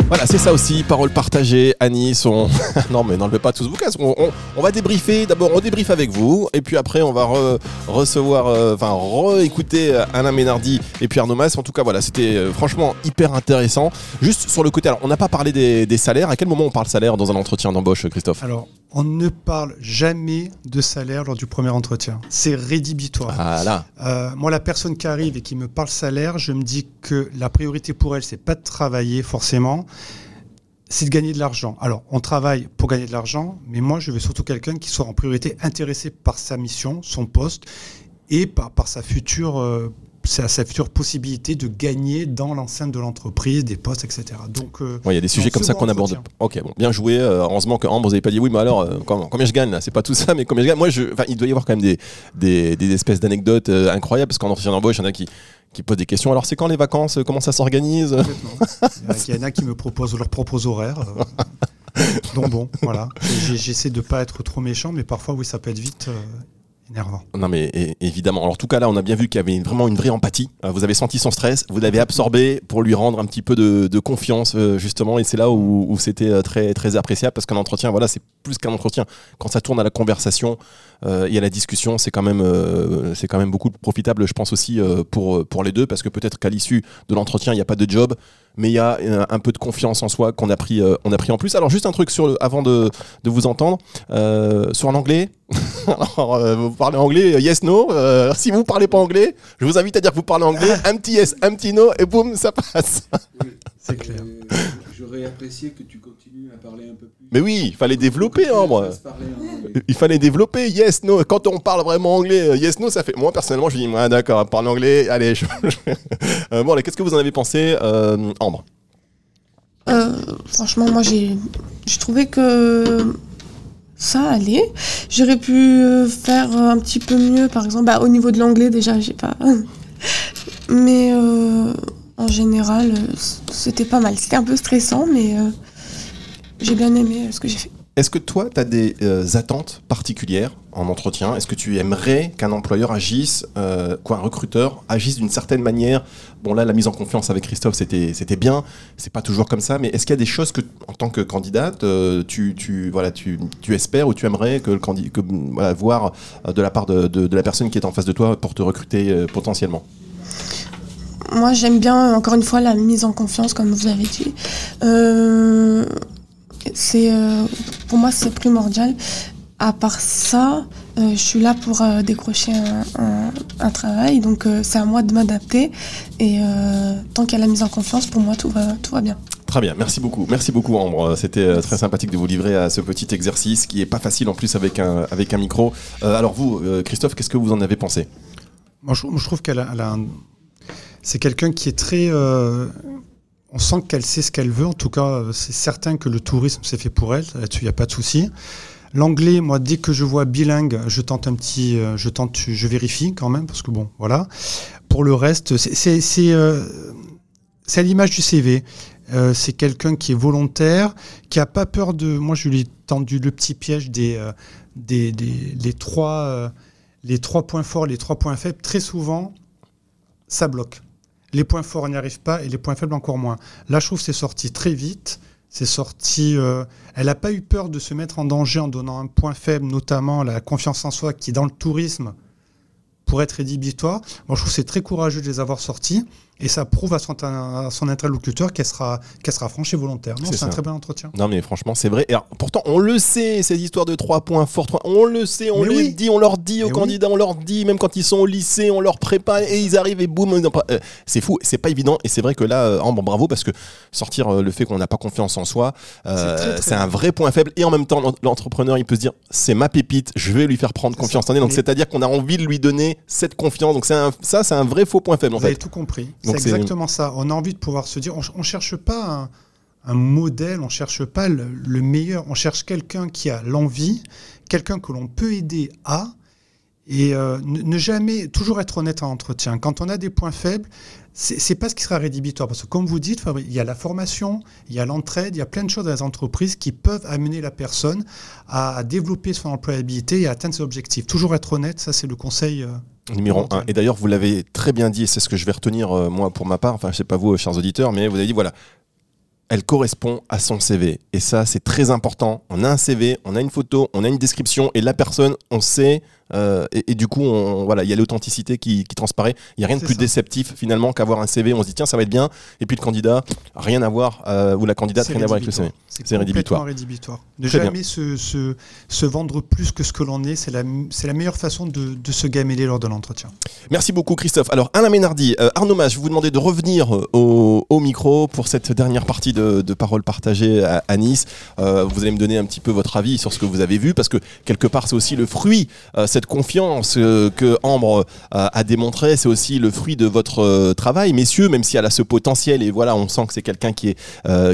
Voilà, c'est ça aussi, parole partagée à Nice. On... non, mais n'enlevez pas tous vos casques. On, on- on va débriefer. D'abord, on débriefe avec vous. Et puis après, on va re- recevoir, euh, enfin, réécouter Alain Ménardi et puis Arnaud Mas. En tout cas, voilà, c'était euh, franchement hyper intéressant. Juste sur le côté, alors, on n'a pas parlé des, des salaires. À quel moment on parle salaire dans un entretien d'embauche, Christophe? Alors, on ne parle jamais de salaire lors du premier entretien. C'est rédhibitoire. Ah là, Euh, moi, la personne qui arrive et qui me parle salaire, je me dis que la priorité pour elle, c'est pas de travailler forcément. c'est de gagner de l'argent. Alors, on travaille pour gagner de l'argent, mais moi, je veux surtout quelqu'un qui soit en priorité intéressé par sa mission, son poste, et par, par sa future euh, sa, sa future possibilité de gagner dans l'enceinte de l'entreprise, des postes, etc. Donc, euh, Ouais, il y a des sujets comme ça qu'on aborde. Ok, bon, bien joué. Euh, heureusement que Ambre, vous n'avez pas dit oui, mais alors, euh, comment- combien je gagne là? C'est pas tout ça, mais combien je gagne? Moi, je, il doit y avoir quand même des, des, des espèces d'anecdotes euh, incroyables, parce qu'en entretien d'embauche, il y en a qui, qui posent des questions. Alors, c'est quand les vacances? Comment ça s'organise? Il y en a qui me proposent leurs propres horaires. Donc bon, voilà. J'essaie de pas être trop méchant, mais parfois, oui, ça peut être vite énervant. Non, mais évidemment. Alors, en tout cas, là, on a bien vu qu'il y avait vraiment une vraie empathie. Euh, vous avez senti son stress, vous l'avez absorbé pour lui rendre un petit peu de, confiance, euh, justement. Et c'est là où, c'était euh, très, très appréciable, parce qu'un entretien, voilà, c'est plus qu'un entretien. Quand ça tourne à la conversation et à la discussion, c'est quand, même, euh, c'est quand même beaucoup profitable, je pense aussi, pour, pour les deux, parce que peut-être qu'à l'issue de l'entretien, il n'y a pas de job, mais il y a un peu de confiance en soi qu'on a, pris, on a pris en plus. Alors, juste un truc sur avant de, de vous entendre, euh, sur l'anglais. Alors, euh, vous parlez anglais, euh, yes, no. Euh, si vous parlez pas anglais, je vous invite à dire que vous parlez anglais, un petit yes, un petit no, et boum, ça passe. C'est clair. Euh, J'aurais apprécié que tu continues à parler un peu plus. Mais oui, il fallait développer, hein, moi. Il fallait développer yes, no. Quand on parle vraiment anglais, yes, no, ça fait. Moi, personnellement, je dis, d'accord, parle anglais, allez. je- Euh, bon, allez, qu'est-ce que vous en avez pensé, euh, Ambre? Euh, franchement, moi, j'ai j'ai trouvé que ça allait. J'aurais pu euh, faire un petit peu mieux, par exemple, bah, au niveau de l'anglais, déjà, j'ai pas. Mais euh, en général, euh, c'était pas mal. C'était un peu stressant, mais euh, j'ai bien aimé euh, ce que j'ai fait. Est-ce que toi, tu as des euh, attentes particulières en entretien? Est-ce que tu aimerais qu'un employeur agisse, euh, quoi, un recruteur agisse d'une certaine manière? Bon, là, la mise en confiance avec Christophe, c'était bien. C'est pas toujours comme ça, mais est-ce qu'il y a des choses que, en tant que candidate, euh, tu, espères ou tu aimerais que le euh, de la part de, la personne qui est en face de toi pour te recruter potentiellement? Moi, j'aime bien, encore une fois, la mise en confiance, comme vous avez dit. C'est, euh, pour moi, c'est primordial. À part ça, euh, je suis là pour euh, décrocher un, un- un travail, donc euh, c'est à moi de m'adapter. Et euh, tant qu'il y a la mise en confiance, pour moi, tout va, tout va bien. Très bien, merci beaucoup. Merci beaucoup Ambre. C'était euh, très sympathique de vous livrer à ce petit exercice qui est pas facile en plus avec un, avec un micro. Euh, alors vous, euh, Christophe, qu'est-ce que vous en avez pensé? Moi, je, je trouve qu'elle a, elle a un- c'est quelqu'un qui est très. euh, on sent qu'elle sait ce qu'elle veut. En tout cas, euh, c'est certain que le tourisme c'est fait pour elle. Là-dessus, il n'y a pas de souci. L'anglais, moi, dès que je vois bilingue, je tente un petit, euh, je tente, je vérifie quand même parce que bon, voilà. Pour le reste, c'est, euh, à l'image du CV. C'est quelqu'un qui est volontaire, qui a pas peur de. Moi, je lui ai tendu le petit piège des, des, des- les trois. les trois points forts, les trois points faibles, très souvent, ça bloque. Les points forts n'y arrivent pas et les points faibles encore moins. Là, je trouve c'est sorti très vite. C'est sorti. euh, elle n'a pas eu peur de se mettre en danger en donnant un point faible, notamment la confiance en soi, qui dans le tourisme pourrait être rédhibitoire. Moi, je trouve c'est très courageux de les avoir sortis et ça prouve à son, à son interlocuteur qu'elle sera, qu'elle sera franche et volontaire. Non, C'est un très bon entretien. Non mais franchement c'est vrai. Et alors, pourtant on le sait ces histoires de trois points forts, trois- on le sait, on Mais les oui. dit, on leur dit aux Mais candidats, on leur dit même quand ils sont au lycée, on leur prépare et ils arrivent et boum. euh, c'est fou, c'est pas évident et c'est vrai que là, euh, Ambre, bravo parce que sortir euh, le fait qu'on n'a pas confiance en soi, euh, C'est un vrai point faible et en même temps l'en- l'entrepreneur il peut se dire c'est ma pépite, je vais lui faire prendre confiance en elle. Donc c'est-à-dire qu'on a envie de lui donner cette confiance. Donc un- ça c'est un vrai faux point faible en Vous avez tout compris. C'est exactement ça. On a envie de pouvoir se dire, on, on cherche pas un, un modèle, on cherche pas le, le meilleur, on cherche quelqu'un qui a l'envie, quelqu'un que l'on peut aider à, et euh, ne, ne jamais, toujours être honnête en entretien. Quand on a des points faibles, c'est pas ce qui sera rédhibitoire, parce que comme vous dites, Fabrice, il y a la formation, il y a l'entraide, il y a plein de choses dans les entreprises qui peuvent amener la personne à, à développer son employabilité et à atteindre ses objectifs. Toujours être honnête, ça c'est le conseil. Numéro Volontaire. 1. Et d'ailleurs, vous l'avez très bien dit, et c'est ce que je vais retenir, euh, moi, pour ma part, enfin, je sais pas vous, euh, chers auditeurs, mais vous avez dit, voilà, elle correspond à son CV. Et ça, c'est très important. On a un CV, on a une photo, on a une description, et la personne, on sait euh, et, et du coup, on, voilà, il y a l'authenticité qui, qui transparaît. Il y a rien de plus ça. déceptif finalement qu'avoir un CV. On se dit tiens, ça va être bien, et puis le candidat rien à voir euh, ou la candidate rien à voir avec le CV. C'est rédhibitoire. rédhibitoire. Ne jamais se, se, se vendre plus que ce que l'on est, c'est la, la meilleure façon de, de se gameler lors de l'entretien. Merci beaucoup Christophe. Alors Alain Ménardi, euh, Arnaud Mas, je vais vous demander de revenir euh, au, au micro pour cette dernière partie de, de paroles partagées à, à Nice. Vous allez me donner un petit peu votre avis sur ce que vous avez vu parce que quelque part c'est aussi le fruit, confiance euh, que Ambre euh, a démontré, c'est aussi le fruit de votre euh, travail, messieurs, même si elle a ce potentiel et voilà, on sent que c'est quelqu'un qui est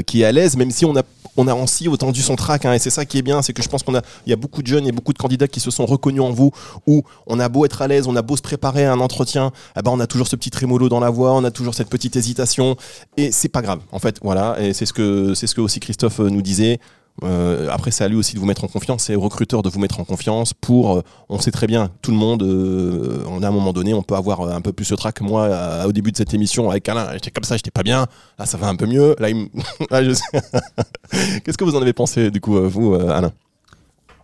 qui est à l'aise, même si on a on a aussi entendu son trac, hein, et c'est ça qui est bien, c'est que je pense qu'on a, il y a beaucoup de jeunes et beaucoup de candidats qui se sont reconnus en vous, où on a beau être à l'aise, on a beau se préparer à un entretien, eh ben on a toujours ce petit trémolo dans la voix, on a toujours cette petite hésitation, et c'est pas grave, en fait, voilà, et c'est ce que, c'est ce que aussi Christophe nous disait. Euh, après, c'est à lui aussi de vous mettre en confiance, c'est aux recruteurs de vous mettre en confiance pour. euh, on sait très bien, tout le monde, euh, on a à un moment donné, on peut avoir un peu plus ce trac. Moi, au début de cette émission, avec Alain, j'étais comme ça, j'étais pas bien. Là, ça va un peu mieux. Là, il Là, je sais. Qu'est-ce que vous en avez pensé, du coup, vous, Alain?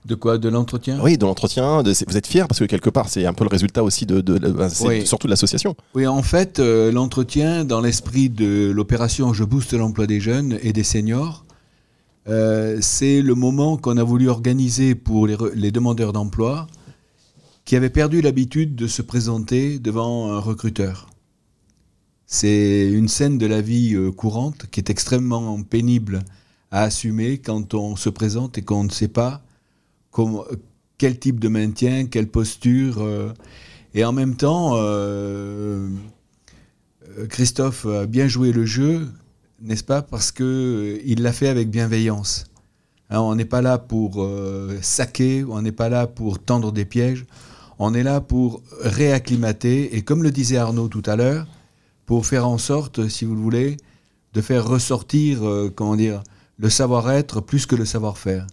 De quoi? De l'entretien? Oui, de l'entretien. de- Vous êtes fier parce que quelque part, c'est un peu le résultat aussi de, de- de- ben, Oui. surtout de l'association. Oui, en fait, l'entretien, dans l'esprit de l'opération Je booste l'emploi des jeunes et des seniors, euh, c'est le moment qu'on a voulu organiser pour les, demandeurs d'emploi qui avaient perdu l'habitude de se présenter devant un recruteur. C'est une scène de la vie euh, courante qui est extrêmement pénible à assumer quand on se présente et qu'on ne sait pas quel type de maintien, quelle posture. euh, et en même temps, Christophe a bien joué le jeu, n'est-ce pas Parce que euh, il l'a fait avec bienveillance. Hein, on n'est pas là pour euh, saquer, on n'est pas là pour tendre des pièges. On est là pour réacclimater et, comme le disait Arnaud tout à l'heure, pour faire en sorte, si vous le voulez, de faire ressortir, euh, comment dire, le savoir-être plus que le savoir-faire.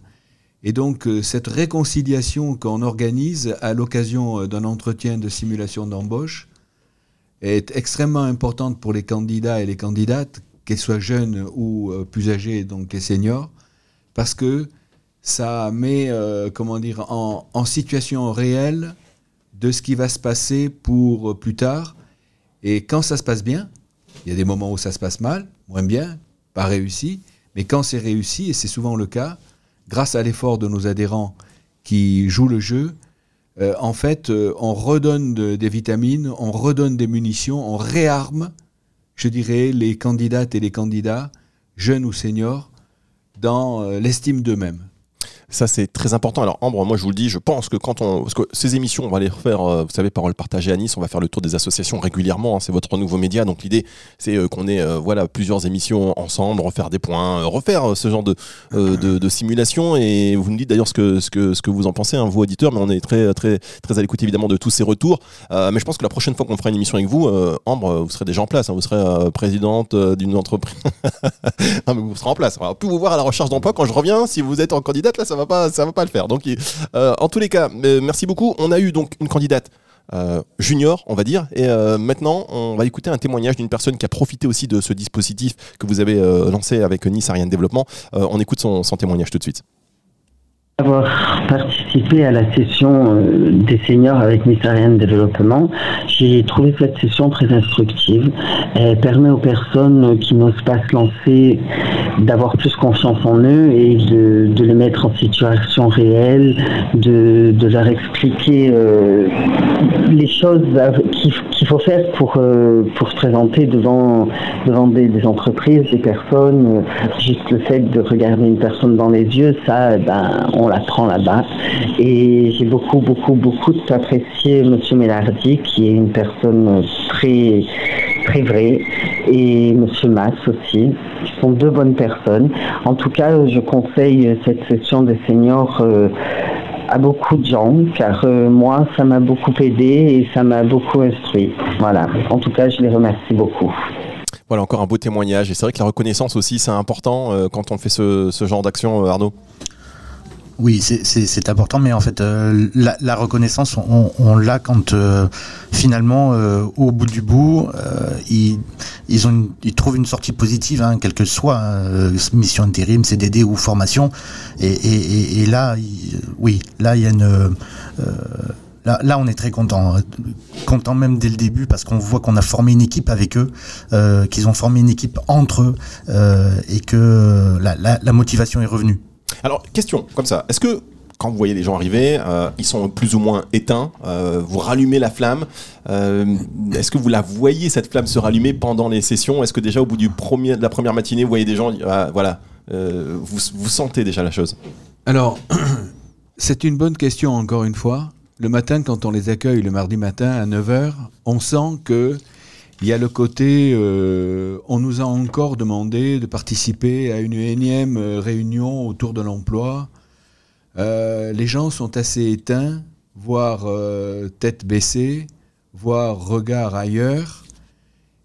Et donc, cette réconciliation qu'on organise à l'occasion d'un entretien de simulation d'embauche est extrêmement importante pour les candidats et les candidates, qu'elles soient jeunes ou euh, plus âgés, donc les seniors, parce que ça met, euh, comment dire, en, situation réelle de ce qui va se passer pour euh, plus tard. Et quand ça se passe bien, il y a des moments où ça se passe mal, moins bien, pas réussi, mais quand c'est réussi, et c'est souvent le cas, grâce à l'effort de nos adhérents qui jouent le jeu, en fait, on redonne de- des vitamines, on redonne des munitions, on réarme, je dirais, les candidates et les candidats, jeunes ou seniors, dans euh, l'estime d'eux-mêmes. Ça, c'est très important. Alors, Ambre, moi, je vous le dis, je pense que quand on. Parce que ces émissions, on va les refaire, euh, vous savez, Parole partagée à Nice, on va faire le tour des associations régulièrement. hein, c'est votre nouveau média. Donc, l'idée, c'est euh, qu'on ait euh, voilà, plusieurs émissions ensemble, refaire des points, refaire ce genre de, de, simulation. Et vous nous dites d'ailleurs ce que, ce, que, ce que vous en pensez, hein, vous, auditeurs, mais on est très, très, très à l'écoute, évidemment, de tous ces retours. Mais je pense que la prochaine fois qu'on fera une émission avec vous, Ambre, vous serez déjà en place. hein, vous serez présidente d'une entreprise. non, mais vous serez en place. On va plus vous voir à la recherche d'emploi quand je reviens. Si vous êtes en candidate, là, ça va pas, ça va pas le faire. Donc, euh, en tous les cas, euh, merci beaucoup. On a eu donc une candidate. euh, junior, on va dire. Et maintenant, on va écouter un témoignage d'une personne qui a profité aussi de ce dispositif que vous avez lancé avec Nice Ariane Développement. On écoute son, son témoignage tout de suite. Avoir participé à la session euh, des seniors avec Miss Développement, j'ai trouvé cette session très instructive. Elle permet aux personnes qui n'osent pas se lancer d'avoir plus confiance en eux et de, les mettre en situation réelle, de, leur expliquer euh, les choses qu'il faut faire pour, euh, se présenter devant, des, entreprises, des personnes. Juste le fait de regarder une personne dans les yeux, ça, eh ben, on l'apprend là-bas. Et j'ai beaucoup, beaucoup, beaucoup apprécié Monsieur Mélardi, qui est une personne très, très vraie, et Monsieur Mass aussi, qui sont deux bonnes personnes. En tout cas, je conseille cette session des seniors euh, à beaucoup de gens, car euh, moi, ça m'a beaucoup aidé et ça m'a beaucoup instruit. Voilà. En tout cas, je les remercie beaucoup. Voilà, encore un beau témoignage. Et c'est vrai que la reconnaissance aussi, c'est important euh, quand on fait ce, ce genre d'action, Arnaud. Oui, c'est- important, mais en fait, euh, la, la reconnaissance, on, l'a quand euh, finalement, euh, au bout du bout, ils, ils, ont une- ils trouvent une sortie positive, hein, quelle que soit, hein, mission intérim, CDD ou formation. Et, là, oui, là, il y a une, Là, on est très content, euh, content même dès le début parce qu'on voit qu'on a formé une équipe avec eux, qu'ils ont formé une équipe entre eux et que la motivation est revenue. Alors, question comme ça. Est-ce que quand vous voyez les gens arriver, euh, ils sont plus ou moins éteints, euh, vous rallumez la flamme. euh, Est-ce que vous la voyez, cette flamme se rallumer pendant les sessions? Est-ce que déjà au bout du premier, de la première matinée, vous voyez des gens, voilà, vous, vous sentez déjà la chose? Alors, c'est une bonne question encore une fois. Le matin, quand on les accueille le mardi matin à 9h, on sent que il y a le côté, euh, on nous a encore demandé de participer à une énième euh, réunion autour de l'emploi. Euh, les gens sont assez éteints, voire tête baissée, voire regard ailleurs.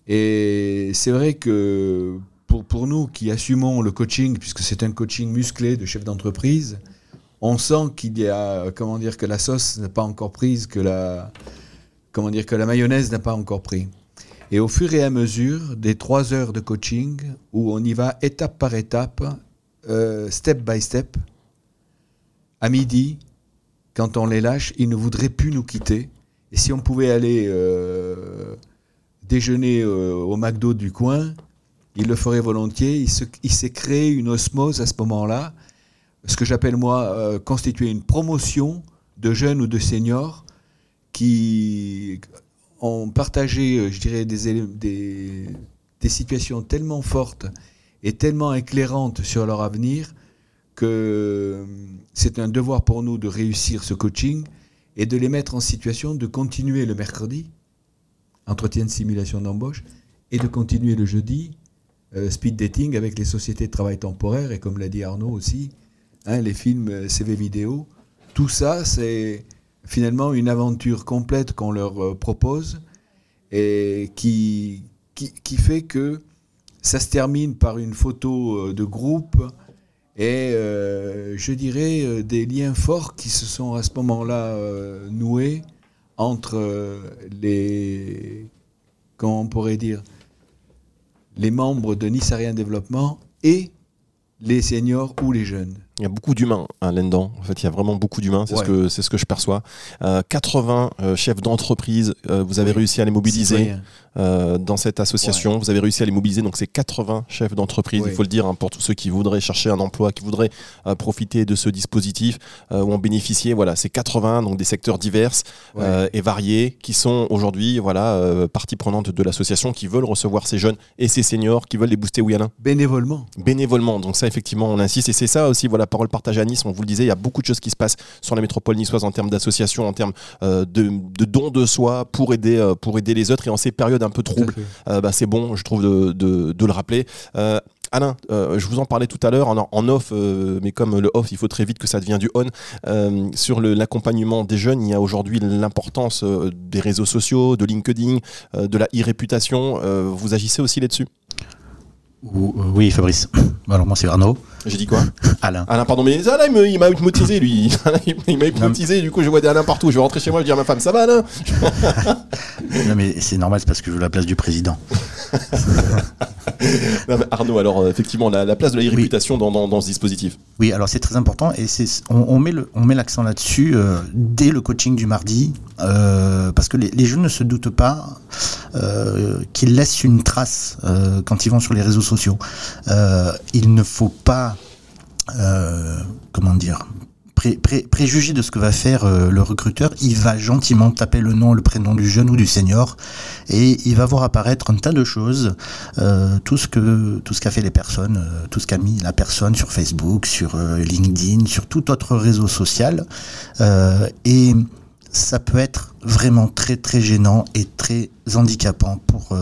Et c'est vrai que pour, pour nous qui assumons le coaching, puisque c'est un coaching musclé de chef d'entreprise, on sent qu'il y a, comment dire, que la sauce n'est pas encore prise, que la, comment dire, que la mayonnaise n'a pas encore pris. Et au fur et à mesure des trois heures de coaching, où on y va étape par étape, euh, step by step, à midi, quand on les lâche, ils ne voudraient plus nous quitter. Et si on pouvait aller euh, déjeuner euh, au McDo du coin, ils le feraient volontiers. Il, il s'est créé une osmose à ce moment-là, ce que j'appelle moi constituer une promotion de jeunes ou de seniors qui ont partagé, euh, je dirais, des, des, situations tellement fortes et tellement éclairantes sur leur avenir que euh, c'est un devoir pour nous de réussir ce coaching et de les mettre en situation de continuer le mercredi, entretien de simulation d'embauche, et de continuer le jeudi, euh, speed dating avec les sociétés de travail temporaire, et comme l'a dit Arnaud aussi, hein, les films CV vidéo. Tout ça, c'est finalement une aventure complète qu'on leur euh, propose et qui, qui, fait que ça se termine par une photo euh, de groupe et euh, je dirais des liens forts qui se sont à ce moment-là noués entre les, comment pourrait dire, les membres de Nice Ariane Développement et les seniors ou les jeunes. Il y a beaucoup d'humains hein, là-dedans. En fait, il y a vraiment beaucoup d'humains. C'est ce que c'est ce que je perçois. Euh, 80 euh, chefs d'entreprise. euh, vous avez Oui. réussi à les mobiliser euh, dans cette association. Vous avez réussi à les mobiliser. Donc c'est 80 chefs d'entreprise. Oui. Il faut le dire hein, pour tous ceux qui voudraient chercher un emploi, qui voudraient euh, profiter de ce dispositif euh, ou en bénéficier. Voilà, c'est 80 donc des secteurs divers Ouais. euh, et variés qui sont aujourd'hui voilà euh, partie prenante de l'association, qui veulent recevoir ces jeunes et ces seniors, qui veulent les booster. Oui, Alain? Bénévolement. bénévolement. Donc ça, effectivement, on insiste. Et c'est ça aussi, voilà, parole partagée à Nice. On vous le disait, il y a beaucoup de choses qui se passent sur la métropole niçoise en termes d'associations, en termes euh, de, de dons de soi pour aider, euh, pour aider les autres. Et en ces périodes un peu troubles, euh, bah, c'est bon, je trouve, de, de- de le rappeler. Euh, Alain, euh, je vous en parlais tout à l'heure en, en off, euh, mais comme le off, il faut très vite que ça devienne du on. Euh, sur l'accompagnement des jeunes, il y a aujourd'hui l'importance euh, des réseaux sociaux, de LinkedIn, euh, de la e-réputation. Euh, vous agissez aussi là-dessus? Ou- oui, Fabrice. Alors moi c'est Arnaud. J'ai dit quoi Alain. Alain, pardon, mais Alain, il m'a hypnotisé, lui. il m'a hypnotisé, du coup, je vois des Alain partout. Je vais rentrer chez moi, je dis à ma femme, ça va, Alain Non mais c'est normal, c'est parce que je veux la place du président. Non, mais Arnaud, alors, euh, effectivement, la, la place de la réputation dans, dans- dans ce dispositif. Oui, alors c'est très important et on, on met le on met l'accent là-dessus euh, dès le coaching du mardi euh, parce que les, les jeunes ne se doutent pas euh, qu'ils laissent une trace quand ils vont sur les réseaux sociaux. Il ne faut pas euh, comment dire pré- pré- préjuger de ce que va faire euh, le recruteur, il va gentiment taper le nom, le prénom du jeune ou du senior, et il va voir apparaître un tas de choses, euh, tout ce que tout ce qu'a fait les personnes, tout ce qu'a mis la personne sur Facebook, sur LinkedIn, sur tout autre réseau social, et ça peut être vraiment très très gênant et très handicapant pour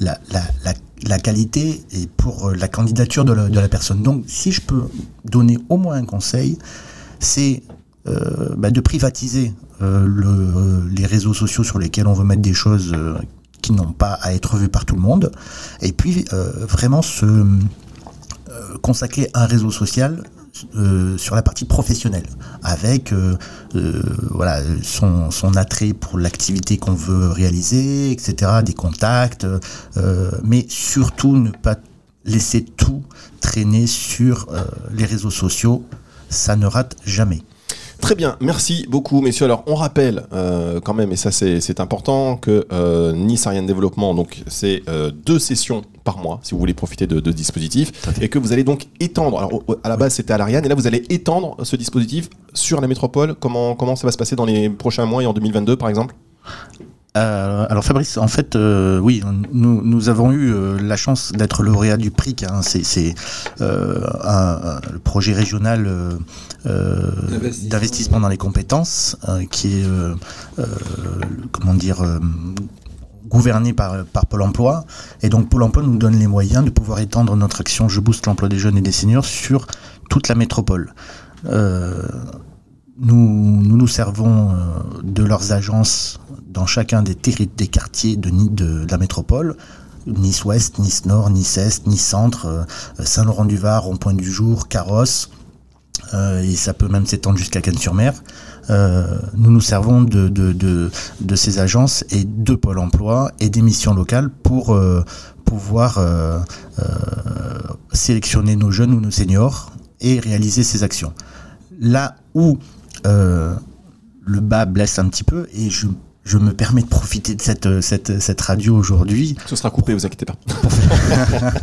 la, la, la, la qualité et pour euh, la candidature de la, personne. Donc si je peux donner au moins un conseil, c'est euh, bah, de privatiser euh, le, les réseaux sociaux sur lesquels on veut mettre des choses qui n'ont pas à être vues par tout le monde, et puis vraiment se consacrer un réseau social euh, sur la partie professionnelle, avec euh, euh, voilà son, attrait pour l'activité qu'on veut réaliser, etc., des contacts, mais surtout ne pas laisser tout traîner sur les réseaux sociaux, ça ne rate jamais. Très bien, merci beaucoup messieurs. Alors on rappelle euh, quand même, et ça c'est important, que euh, Nice Ariane Développement, donc c'est euh, deux sessions par mois si vous voulez profiter de, de ce dispositif, et que vous allez donc étendre, alors à la base c'était à l'Ariane, et là vous allez étendre ce dispositif sur la métropole. Comment, comment ça va se passer dans les prochains mois et en 2022 par exemple? Euh, alors Fabrice, en fait, euh, oui, nous, nous avons eu euh, la chance d'être lauréat du PRIC. hein. c'est un, le projet régional D'investissement. dans les compétences, qui est, comment dire, gouverné par, par Pôle Emploi. Et donc Pôle Emploi nous donne les moyens de pouvoir étendre notre action Je booste l'emploi des jeunes et des seniors sur toute la métropole. Euh, nous, nous servons euh, de leurs agences dans chacun des, des quartiers de, la métropole. Nice Ouest, Nice Nord, Nice Est, Nice Centre, euh, Saint-Laurent-du-Var, Rond-Point du Jour, Carrosse, euh, et ça peut même s'étendre jusqu'à Cannes-sur-Mer. Nous nous servons de, de, de, ces agences et de Pôle emploi et des missions locales pour pouvoir sélectionner nos jeunes ou nos seniors et réaliser ces actions. Là où le bas blesse un petit peu, et je, je me permets de profiter de cette, cette, cette radio aujourd'hui Ce sera coupé, vous inquiétez pas.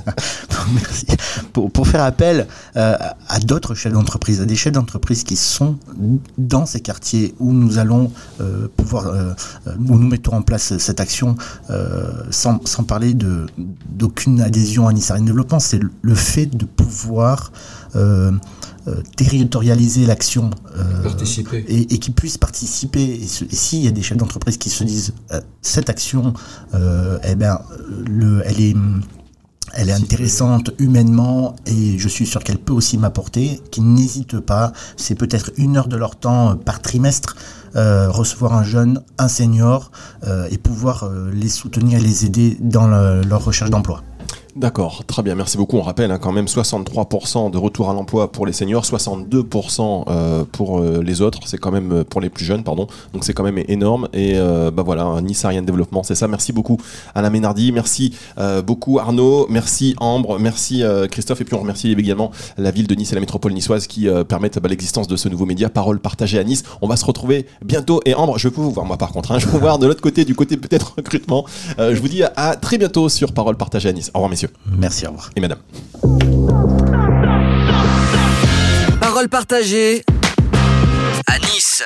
Merci. Pour, pour faire appel euh, à d'autres chefs d'entreprise, à des chefs d'entreprise qui sont dans ces quartiers où nous allons euh, pouvoir, euh, euh, où nous mettons en place cette action, euh, sans, sans parler de d'aucune adhésion à Nice Arène Développement, c'est le fait de pouvoir euh, territorialiser l'action euh, et, et qui puissent participer. Et, s'il y a des chefs d'entreprise qui se disent euh, cette action, eh ben, le, elle est elle est intéressante humainement et je suis sûr qu'elle peut aussi m'apporter, qu'ils n'hésitent pas, c'est peut-être une heure de leur temps par trimestre, euh, recevoir un jeune, un senior euh, et pouvoir euh, les soutenir, les aider dans le- leur recherche d'emploi. D'accord, très bien, merci beaucoup. On rappelle hein, quand même 63% de retour à l'emploi pour les seniors, 62% euh, pour euh, les autres, c'est quand même euh, pour les plus jeunes, pardon. Donc c'est quand même énorme. Et euh, bah voilà, Nice Ariane Développement, c'est ça. Merci beaucoup Alain Ménardi, merci euh, beaucoup Arnaud, merci Ambre, merci euh, Christophe, et puis on remercie également la ville de Nice et la métropole niçoise qui euh, permettent bah, l'existence de ce nouveau média, Parole partagée à Nice. On va se retrouver bientôt. Et Ambre, je peux vous voir moi par contre, hein, je peux vous voir de l'autre côté, du côté peut-être recrutement. Euh, je vous dis à, à très bientôt sur Parole partagée à Nice. Au revoir messieurs Merci, au revoir. et madame. Parole partagée à Nice.